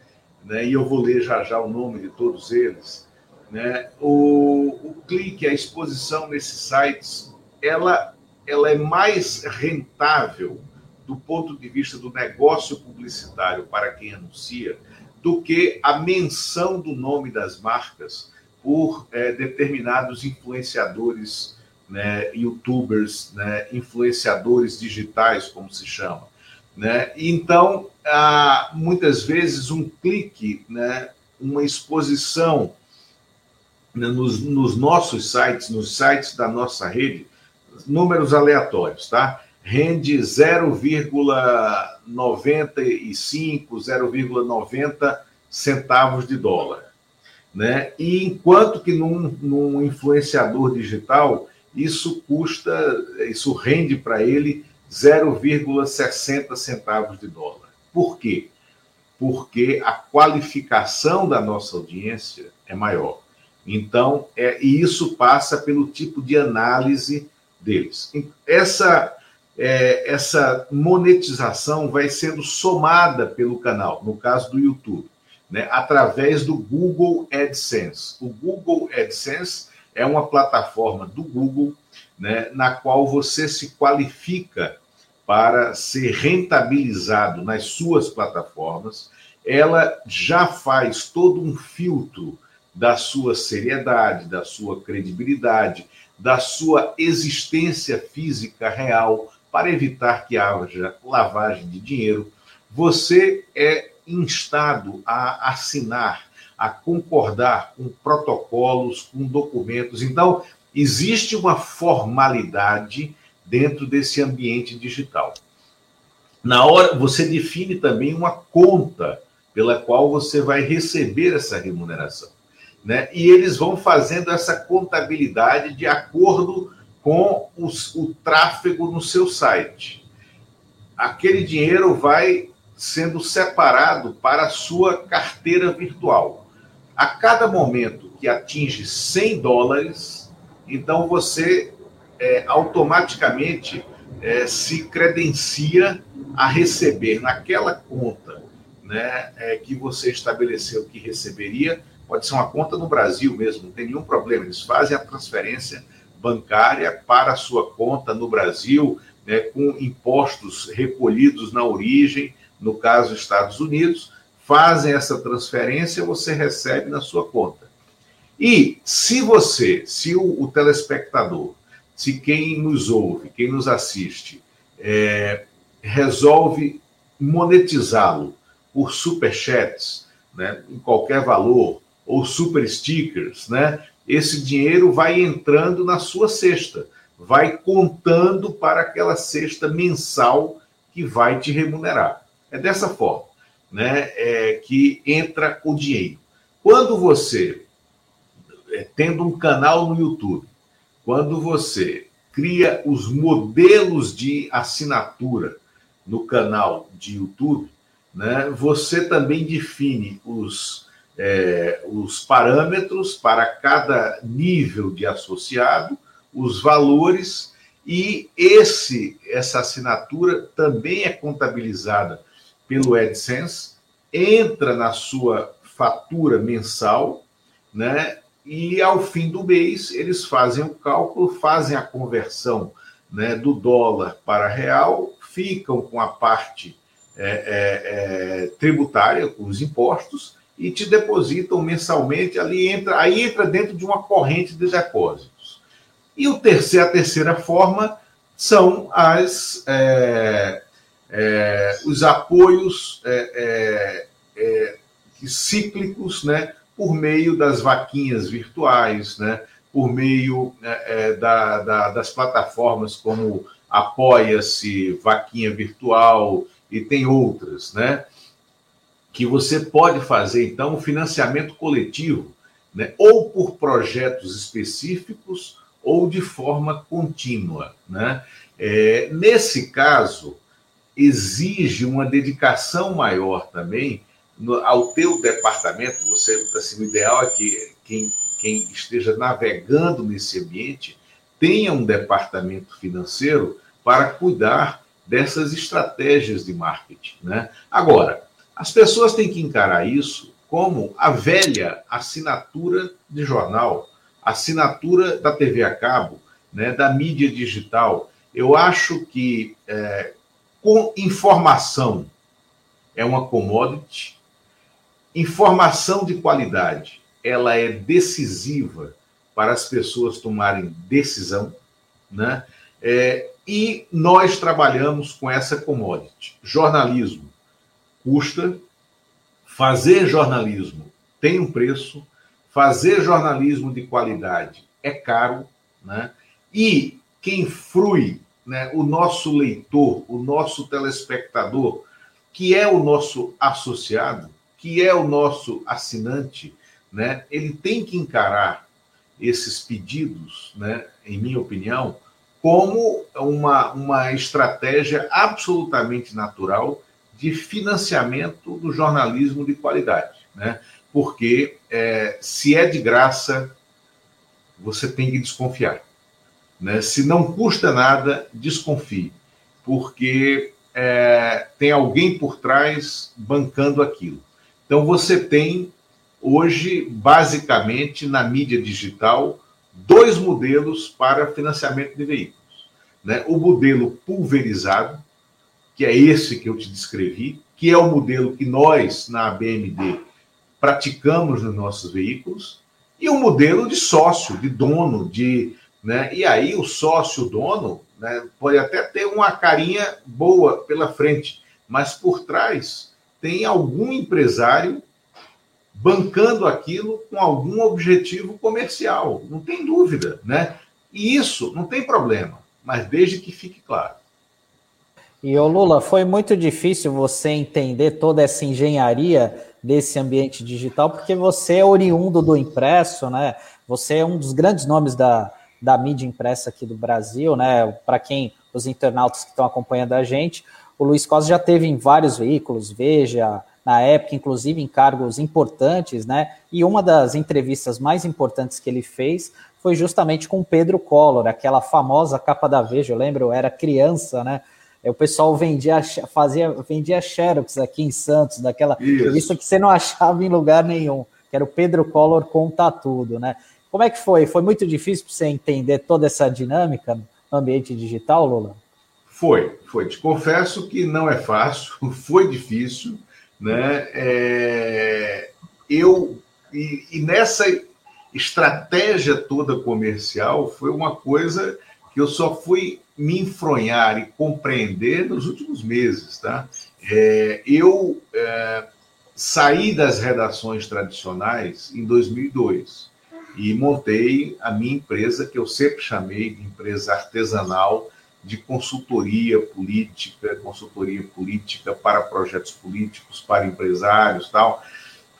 né, e eu vou ler já já o nome de todos eles, né? O, o clique, a exposição nesses sites, ela, ela é mais rentável do ponto de vista do negócio publicitário para quem anuncia do que a menção do nome das marcas por é, determinados influenciadores, né, youtubers, né, influenciadores digitais, como se chama. Né? Então, há, muitas vezes, um clique, né, uma exposição nos, nos nossos sites, nos sites da nossa rede, números aleatórios, tá? Rende 0,95, 0,90 centavos de dólar. Né? E enquanto que num, num influenciador digital, isso custa, isso rende para ele 0,60 centavos de dólar. Por quê? Porque a qualificação da nossa audiência é maior. Então, é, e isso passa pelo tipo de análise deles. Essa, é, essa monetização vai sendo somada pelo canal, no caso do YouTube, né, através do Google AdSense. O Google AdSense é uma plataforma do Google né, na qual você se qualifica para ser rentabilizado nas suas plataformas. Ela já faz todo um filtro da sua seriedade, da sua credibilidade, da sua existência física real, para evitar que haja lavagem de dinheiro, você é instado a assinar, a concordar com protocolos, com documentos. Então, existe uma formalidade dentro desse ambiente digital. Na hora, você define também uma conta pela qual você vai receber essa remuneração né? e eles vão fazendo essa contabilidade de acordo com os, o tráfego no seu site. Aquele dinheiro vai sendo separado para a sua carteira virtual. A cada momento que atinge 100 dólares, então você é, automaticamente é, se credencia a receber naquela conta né, é, que você estabeleceu que receberia pode ser uma conta no Brasil mesmo, não tem nenhum problema. Eles fazem a transferência bancária para a sua conta no Brasil, né, com impostos recolhidos na origem, no caso Estados Unidos, fazem essa transferência, você recebe na sua conta. E se você, se o, o telespectador, se quem nos ouve, quem nos assiste, é, resolve monetizá-lo por superchats, né, em qualquer valor, ou super stickers, né? Esse dinheiro vai entrando na sua cesta, vai contando para aquela cesta mensal que vai te remunerar. É dessa forma, né? É, que entra o dinheiro. Quando você, é, tendo um canal no YouTube, quando você cria os modelos de assinatura no canal de YouTube, né? Você também define os é, os parâmetros para cada nível de associado, os valores e esse essa assinatura também é contabilizada pelo AdSense, entra na sua fatura mensal, né? e ao fim do mês eles fazem o cálculo, fazem a conversão né, do dólar para real, ficam com a parte é, é, é, tributária, com os impostos, e te depositam mensalmente, ali entra, aí entra dentro de uma corrente de depósitos. E o terceiro, a terceira forma são as, é, é, os apoios é, cíclicos, né, por meio das vaquinhas virtuais, né, por meio da, da, das plataformas como Apoia-se, Vaquinha Virtual e tem outras, né? Que você pode fazer, então, um financiamento coletivo, né? ou por projetos específicos ou de forma contínua, né? É, nesse caso, exige uma dedicação maior também no, ao teu departamento. Você, assim, o ideal é que quem, quem esteja navegando nesse ambiente tenha um departamento financeiro para cuidar dessas estratégias de marketing. Né? Agora, as pessoas têm que encarar isso como a velha assinatura de jornal, assinatura da TV a cabo, né, da mídia digital. Eu acho que é, com informação é uma commodity, informação de qualidade ela é decisiva para as pessoas tomarem decisão, né? É, e nós trabalhamos com essa commodity. Jornalismo custa, fazer jornalismo tem um preço, fazer jornalismo de qualidade é caro, né? E quem frui, né, o nosso leitor, o nosso telespectador, que é o nosso associado, que é o nosso assinante, né, ele tem que encarar esses pedidos, né, em minha opinião, como uma, uma estratégia absolutamente natural de financiamento do jornalismo de qualidade. Né? Porque é, se é de graça, você tem que desconfiar. Né? Se não custa nada, desconfie, porque é, tem alguém por trás bancando aquilo. Então você tem hoje, basicamente, na mídia digital, dois modelos para financiamento de veículos. Né? O modelo pulverizado, que é esse que eu te descrevi, que é o modelo que nós, na BMD, praticamos nos nossos veículos, e o modelo de sócio, de dono, de. Né? E aí o sócio dono né, pode até ter uma carinha boa pela frente, mas por trás tem algum empresário bancando aquilo com algum objetivo comercial, não tem dúvida, né? E isso não tem problema, mas desde que fique claro. E o Lula, foi muito difícil você entender toda essa engenharia desse ambiente digital, porque você é oriundo do impresso, né? Você é um dos grandes nomes da, da mídia impressa aqui do Brasil, né? Para quem, os internautas que estão acompanhando a gente, o Luiz Costa já teve em vários veículos, Veja, na época, inclusive em cargos importantes, né? E uma das entrevistas mais importantes que ele fez foi justamente com Pedro Collor, aquela famosa capa da Veja, eu lembro, eu era criança, né? O pessoal vendia, fazia, vendia Xerox aqui em Santos, daquela Isso. revista que você não [LAUGHS] achava em lugar nenhum, que era o Pedro Collor Conta Tudo, né? Como é que foi? Foi muito difícil para você entender toda essa dinâmica no ambiente digital, Lula? Foi, foi. Te confesso que não é fácil, [LAUGHS] foi difícil né? É, eu e, e, nessa estratégia toda comercial foi uma coisa que eu só fui me enfronhar e compreender nos últimos meses, tá? É, eu é, saí das redações tradicionais em 2002 e montei a minha empresa que eu sempre chamei de empresa artesanal de consultoria política, consultoria política para projetos políticos, para empresários, tal.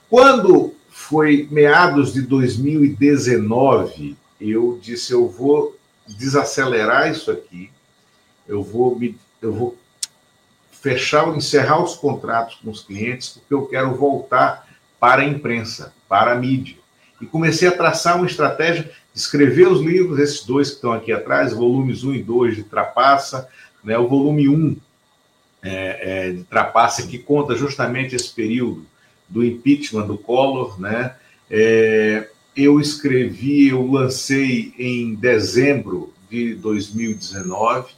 Quando foi meados de 2019, eu disse eu vou desacelerar isso aqui, eu vou me, eu vou fechar, encerrar os contratos com os clientes, porque eu quero voltar para a imprensa, para a mídia. E comecei a traçar uma estratégia escrever os livros, esses dois que estão aqui atrás, volumes 1 e 2 de Trapaça, né, o volume 1 é, é, de Trapaça, que conta justamente esse período do impeachment do Collor, né, é, eu escrevi, eu lancei em dezembro de 2019,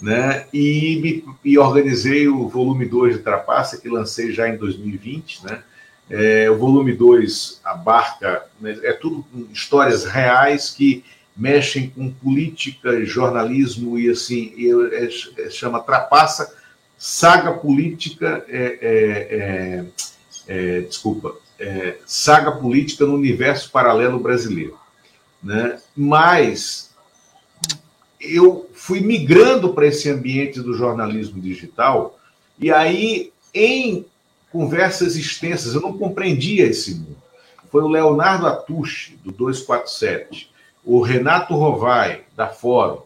né? E, me, e organizei o volume 2 de Trapaça, que lancei já em 2020, né? É, o volume 2 abarca, né, é tudo histórias reais que mexem com política, jornalismo e assim, e é, é, chama Trapaça, saga política, é, é, é saga política no universo paralelo brasileiro. Né? Mas eu fui migrando para esse ambiente do jornalismo digital, e aí, em conversas extensas, eu não compreendia esse mundo. Foi o Leonardo Atushi, do 247, o Renato Rovai, da Fórum,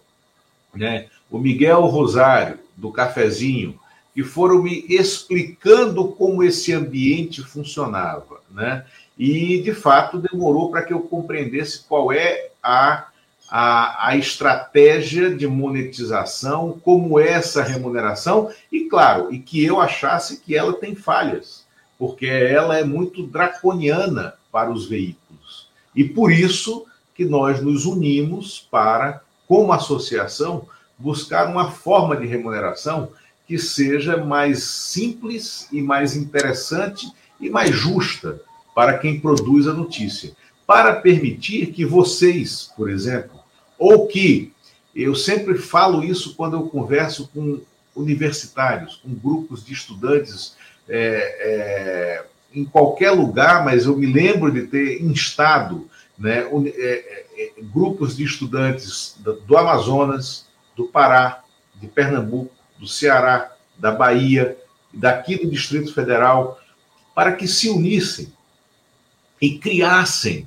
né? o Miguel Rosário, do Cafezinho, que foram me explicando como esse ambiente funcionava. Né? E, de fato, demorou para que eu compreendesse qual é a, a, a estratégia de monetização, como é essa remuneração, e, claro, e que eu achasse que ela tem falhas, porque ela é muito draconiana para os veículos. E, por isso, que nós nos unimos para, como associação, buscar uma forma de remuneração que seja mais simples e mais interessante e mais justa para quem produz a notícia, para permitir que vocês, por exemplo, ou que eu sempre falo isso quando eu converso com universitários, com grupos de estudantes é, é, em qualquer lugar, mas eu me lembro de ter instado né, é, é, é, grupos de estudantes do Amazonas, do Pará, de Pernambuco, do Ceará, da Bahia, daqui do Distrito Federal, para que se unissem e criassem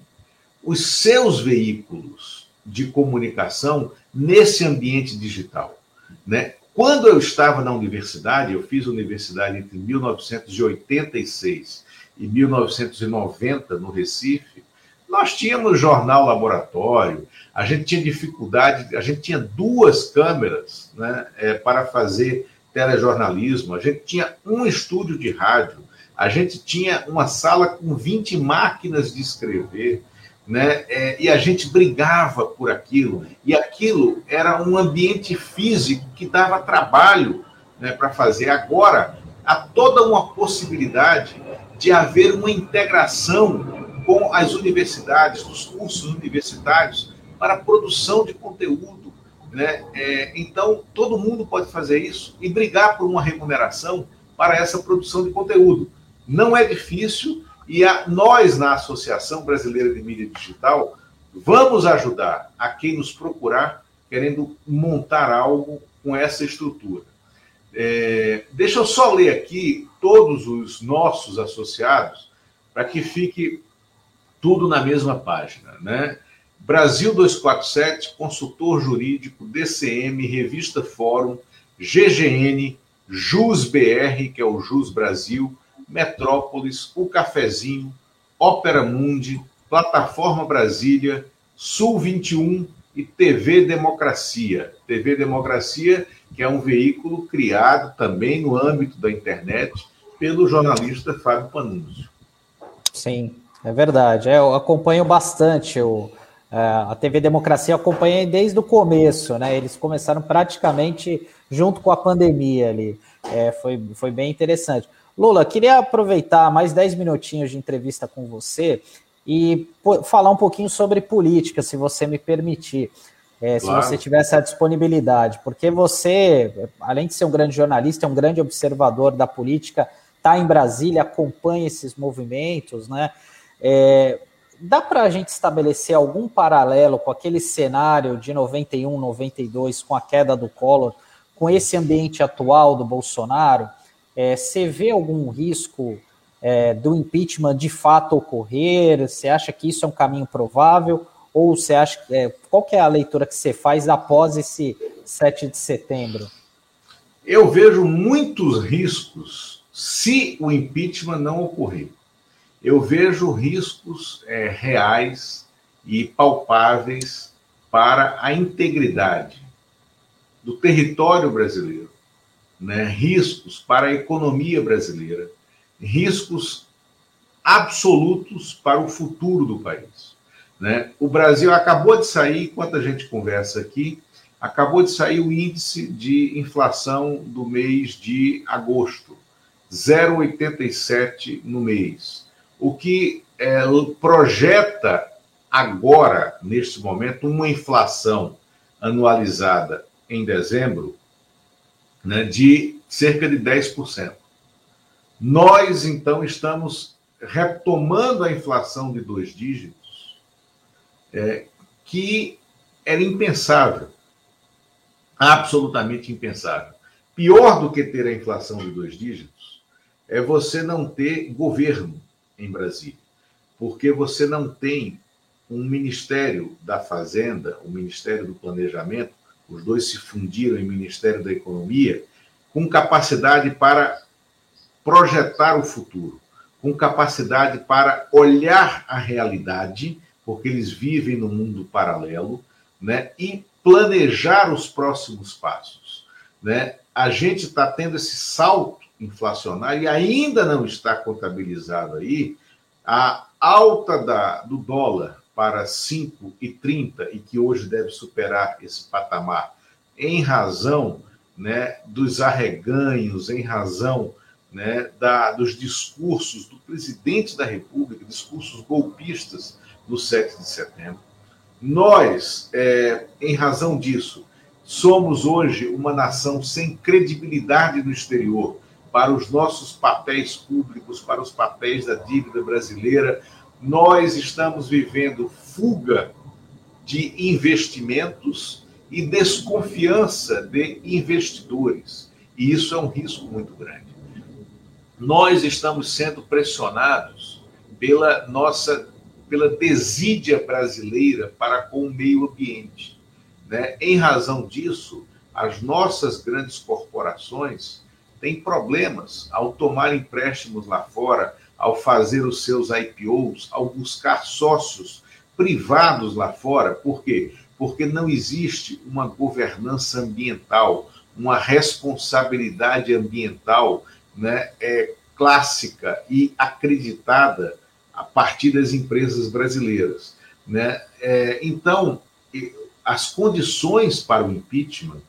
os seus veículos de comunicação nesse ambiente digital. Né? Quando eu estava na universidade, eu fiz universidade entre 1986 e 1990 no Recife, nós tínhamos jornal laboratório, a gente tinha dificuldade, a gente tinha duas câmeras né, é, para fazer telejornalismo, a gente tinha um estúdio de rádio, a gente tinha uma sala com 20 máquinas de escrever, né, é, e a gente brigava por aquilo, e aquilo era um ambiente físico que dava trabalho né, para fazer. Agora, há toda uma possibilidade de haver uma integração com as universidades, os cursos universitários, para produção de conteúdo. Né? É, então, todo mundo pode fazer isso e brigar por uma remuneração para essa produção de conteúdo. Não é difícil e a, nós, na Associação Brasileira de Mídia Digital, vamos ajudar a quem nos procurar querendo montar algo com essa estrutura. É, deixa eu só ler aqui todos os nossos associados para que fique tudo na mesma página, né? Brasil 247, consultor jurídico, DCM, Revista Fórum, GGN, JusBR, que é o Jus Brasil, Metrópolis, O Cafezinho, Ópera Mundi, Plataforma Brasília, Sul 21 e TV Democracia. TV Democracia, que é um veículo criado também no âmbito da internet pelo jornalista Fábio Panunzio. Sim, é verdade. É, eu acompanho bastante o, é, a TV Democracia, eu acompanhei desde o começo, né? Eles começaram praticamente junto com a pandemia ali. É, foi, foi bem interessante. Lula, queria aproveitar mais 10 minutinhos de entrevista com você e falar um pouquinho sobre política, se você me permitir. É, claro. Se você tiver essa disponibilidade, porque você, além de ser um grande jornalista, é um grande observador da política, está em Brasília, acompanha esses movimentos, né? É, dá para a gente estabelecer algum paralelo com aquele cenário de 91, 92, com a queda do Collor, com esse ambiente atual do Bolsonaro? É, você vê algum risco é, do impeachment de fato ocorrer? Você acha que isso é um caminho provável? Ou você acha que. É, qual que é a leitura que você faz após esse 7 de setembro? Eu vejo muitos riscos se o impeachment não ocorrer eu vejo riscos é, reais e palpáveis para a integridade do território brasileiro, né? riscos para a economia brasileira, riscos absolutos para o futuro do país. Né? O Brasil acabou de sair, enquanto a gente conversa aqui, acabou de sair o índice de inflação do mês de agosto, 0,87 no mês, o que é, projeta agora, neste momento, uma inflação anualizada em dezembro né, de cerca de 10%. Nós, então, estamos retomando a inflação de dois dígitos, é, que era impensável, absolutamente impensável. Pior do que ter a inflação de dois dígitos é você não ter governo em Brasília, porque você não tem um Ministério da Fazenda, o Ministério do Planejamento, os dois se fundiram em Ministério da Economia, com capacidade para projetar o futuro, com capacidade para olhar a realidade, porque eles vivem no mundo paralelo, né, e planejar os próximos passos. Né? A gente está tendo esse salto inflacionário e ainda não está contabilizado aí a alta da, do dólar para 5,30 e que hoje deve superar esse patamar em razão né, dos arreganhos, em razão né, da, dos discursos do presidente da República, discursos golpistas do 7 de setembro. Nós, é, em razão disso, somos hoje uma nação sem credibilidade no exterior para os nossos papéis públicos, para os papéis da dívida brasileira. Nós estamos vivendo fuga de investimentos e desconfiança de investidores. E isso é um risco muito grande. Nós estamos sendo pressionados pela nossa pela desídia brasileira para com o meio ambiente. Né? Em razão disso, as nossas grandes corporações têm problemas ao tomar empréstimos lá fora, ao fazer os seus IPOs, ao buscar sócios privados lá fora. Por quê? Porque não existe uma governança ambiental, uma responsabilidade ambiental né, é, clássica e acreditada a partir das empresas brasileiras. Né? É, então, as condições para o impeachment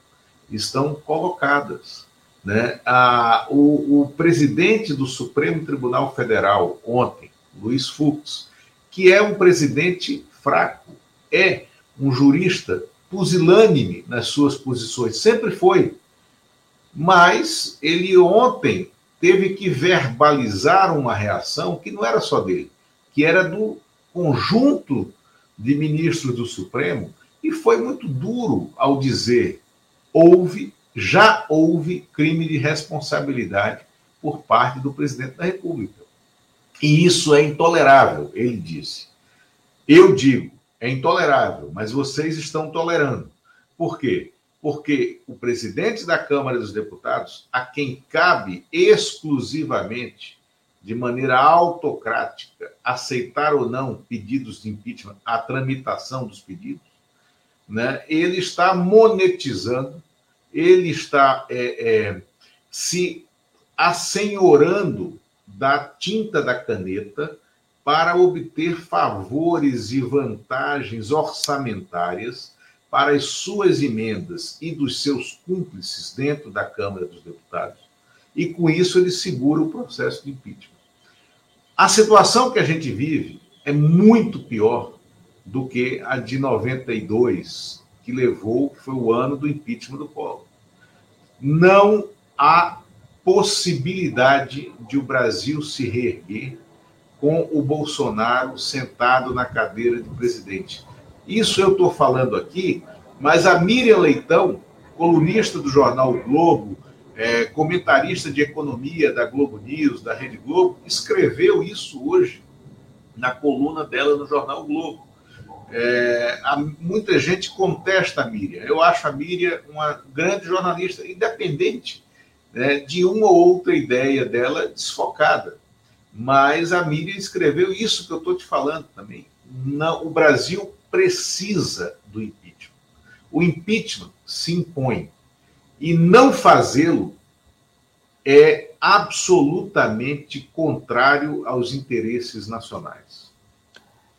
estão colocadas. Né? A, o, o, presidente do Supremo Tribunal Federal, ontem, Luiz Fux, que é um presidente fraco, é um jurista pusilânime nas suas posições, sempre foi. Mas ele ontem teve que verbalizar uma reação que não era só dele que era do conjunto de ministros do Supremo, e foi muito duro ao dizer: houve, já houve crime de responsabilidade por parte do presidente da República. E isso é intolerável, ele disse. Eu digo, é intolerável, mas vocês estão tolerando. Por quê? Porque o presidente da Câmara dos Deputados, a quem cabe exclusivamente de maneira autocrática, aceitar ou não pedidos de impeachment, a tramitação dos pedidos, né, ele está monetizando, ele está é, é, se assenhorando da tinta da caneta para obter favores e vantagens orçamentárias para as suas emendas e dos seus cúmplices dentro da Câmara dos Deputados e com isso ele segura o processo de impeachment. A situação que a gente vive é muito pior do que a de 92, que levou, que foi o ano do impeachment do Collor. Não há possibilidade de o Brasil se reerguer com o Bolsonaro sentado na cadeira de presidente. Isso eu estou falando aqui, mas a Miriam Leitão, colunista do jornal o Globo, é, comentarista de economia da Globo News, da Rede Globo, escreveu isso hoje na coluna dela no jornal Globo. É, muita gente contesta a Miriam. Eu acho a Miriam uma grande jornalista, independente né, de uma ou outra ideia dela desfocada. Mas a Miriam escreveu isso que eu estou te falando também. Não, o Brasil precisa do impeachment. O impeachment se impõe e não fazê-lo é absolutamente contrário aos interesses nacionais.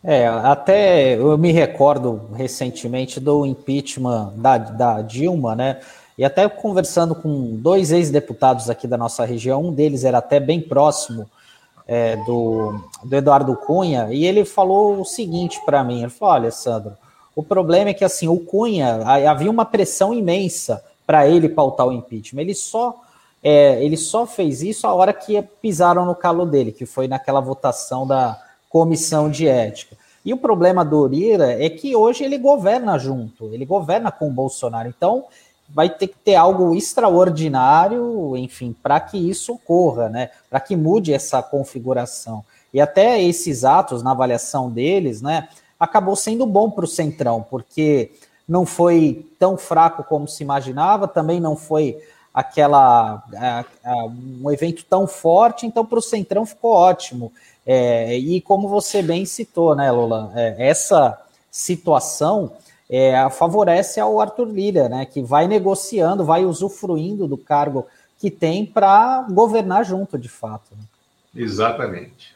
É, até eu me recordo recentemente do impeachment da, da Dilma, né? E até conversando com dois ex-deputados aqui da nossa região, um deles era até bem próximo é, do, do Eduardo Cunha, e ele falou o seguinte para mim: ele falou, olha, Sandro, o problema é que assim, o Cunha havia uma pressão imensa para ele pautar o impeachment. Ele só é, ele só fez isso a hora que pisaram no calo dele, que foi naquela votação da comissão de ética. E o problema do Urira é que hoje ele governa junto, ele governa com o Bolsonaro. Então, vai ter que ter algo extraordinário, enfim, para que isso ocorra, né? Para que mude essa configuração. E até esses atos, na avaliação deles, né, acabou sendo bom para o Centrão, porque não foi tão fraco como se imaginava, também não foi aquela um evento tão forte, então para o Centrão ficou ótimo. É, e como você bem citou, né, Lola, é, essa situação é, favorece ao Arthur Lira, né, que vai negociando, vai usufruindo do cargo que tem para governar junto, de fato. Né? Exatamente.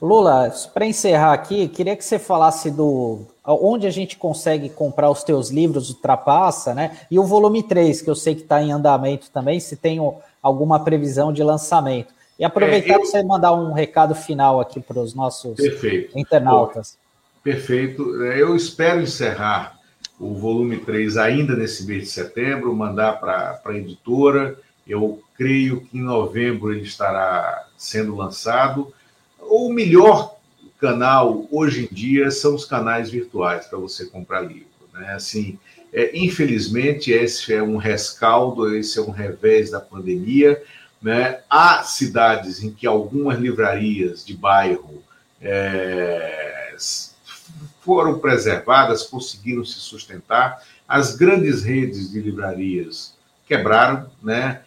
Lula, para encerrar aqui, queria que você falasse do onde a gente consegue comprar os teus livros Ultrapassa, né? E o volume 3, que eu sei que está em andamento também, se tem alguma previsão de lançamento. E aproveitar é, eu... você mandar um recado final aqui para os nossos Perfeito. internautas. Perfeito. É, eu espero encerrar o volume 3 ainda nesse mês de setembro, mandar para a editora. Eu creio que em novembro ele estará sendo lançado. O melhor canal hoje em dia são os canais virtuais para você comprar livro. Né? Assim, é, infelizmente, esse é um rescaldo, esse é um revés da pandemia. Né? Há cidades em que algumas livrarias de bairro é, foram preservadas, conseguiram se sustentar. As grandes redes de livrarias quebraram, né?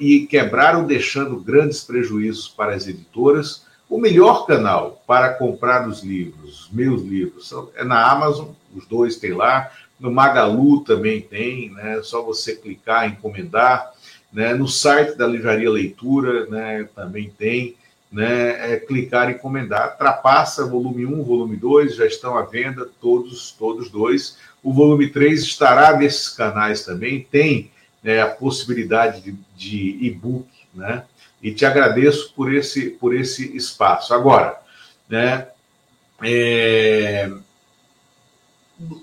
E quebraram, deixando grandes prejuízos para as editoras. O melhor canal para comprar os livros, meus livros, é na Amazon, os dois tem lá. No Magalu também tem, né? É só você clicar, encomendar. Né? No site da Livraria Leitura né, também tem. Né, é clicar e encomendar. Trapassa, volume 1, volume 2, já estão à venda, todos, todos dois. O volume 3 estará nesses canais também, tem né, a possibilidade de, de e-book, né? E te agradeço por esse, por esse espaço. Agora, né, é,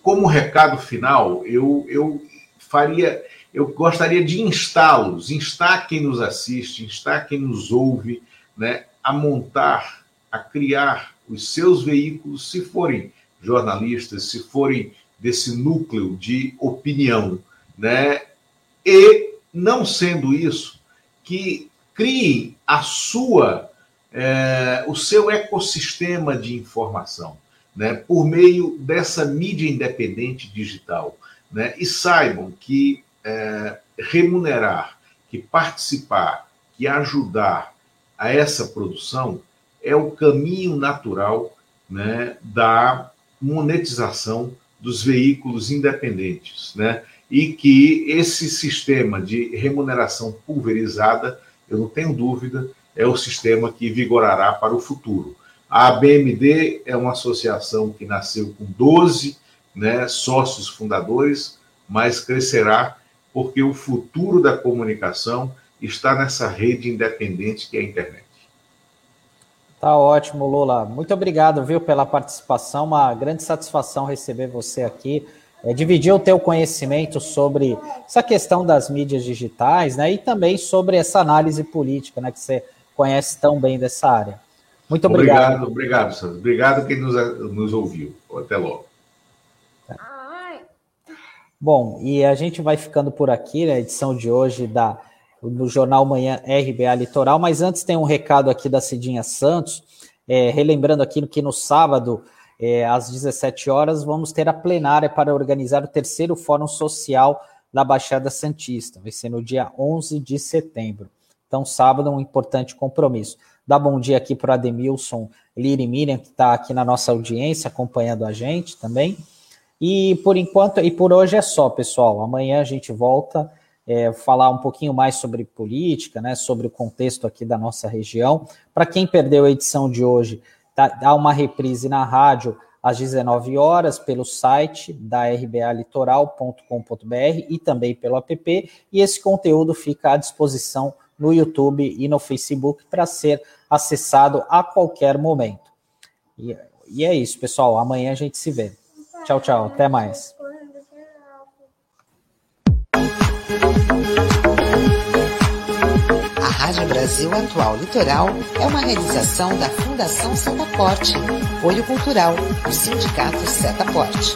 como recado final, eu, eu faria eu gostaria de instá-los, instar quem nos assiste, instar quem nos ouve, né, a montar, a criar os seus veículos, se forem jornalistas, se forem desse núcleo de opinião, né, e não sendo isso, que criem a sua, é, o seu ecossistema de informação, né, por meio dessa mídia independente digital, né, e saibam que é, remunerar, que participar, que ajudar a essa produção é o caminho natural né, da monetização dos veículos independentes, né? E que esse sistema de remuneração pulverizada, eu não tenho dúvida, é o sistema que vigorará para o futuro. A BMD é uma associação que nasceu com 12 né, sócios fundadores, mas crescerá porque o futuro da comunicação está nessa rede independente que é a internet. Tá ótimo, Lula. Muito obrigado, viu, pela participação. Uma grande satisfação receber você aqui. É, dividir o teu conhecimento sobre essa questão das mídias digitais, né? E também sobre essa análise política, né? Que você conhece tão bem dessa área. Muito obrigado. Obrigado, obrigado, Sandro. Obrigado quem nos, nos ouviu. Até logo. Bom, e a gente vai ficando por aqui, na né, edição de hoje da do Jornal Manhã RBA Litoral, mas antes tem um recado aqui da Cidinha Santos, é, relembrando aqui que no sábado, é, às 17 horas, vamos ter a plenária para organizar o terceiro Fórum Social da Baixada Santista, vai ser no dia 11 de setembro. Então, sábado, um importante compromisso. Dá bom dia aqui para o Ademilson Liri Miriam, que está aqui na nossa audiência, acompanhando a gente também. E por enquanto, e por hoje é só, pessoal. Amanhã a gente volta é, falar um pouquinho mais sobre política, né, sobre o contexto aqui da nossa região. Para quem perdeu a edição de hoje, tá, há uma reprise na rádio às 19 horas pelo site da rbalitoral.com.br e também pelo app, e esse conteúdo fica à disposição no YouTube e no Facebook para ser acessado a qualquer momento. E, e é isso, pessoal. Amanhã a gente se vê. Tchau, tchau. Até mais. A Rádio Brasil Atual Litoral é uma realização da Fundação Setaporte, Olho Cultural, do Sindicato Setaporte.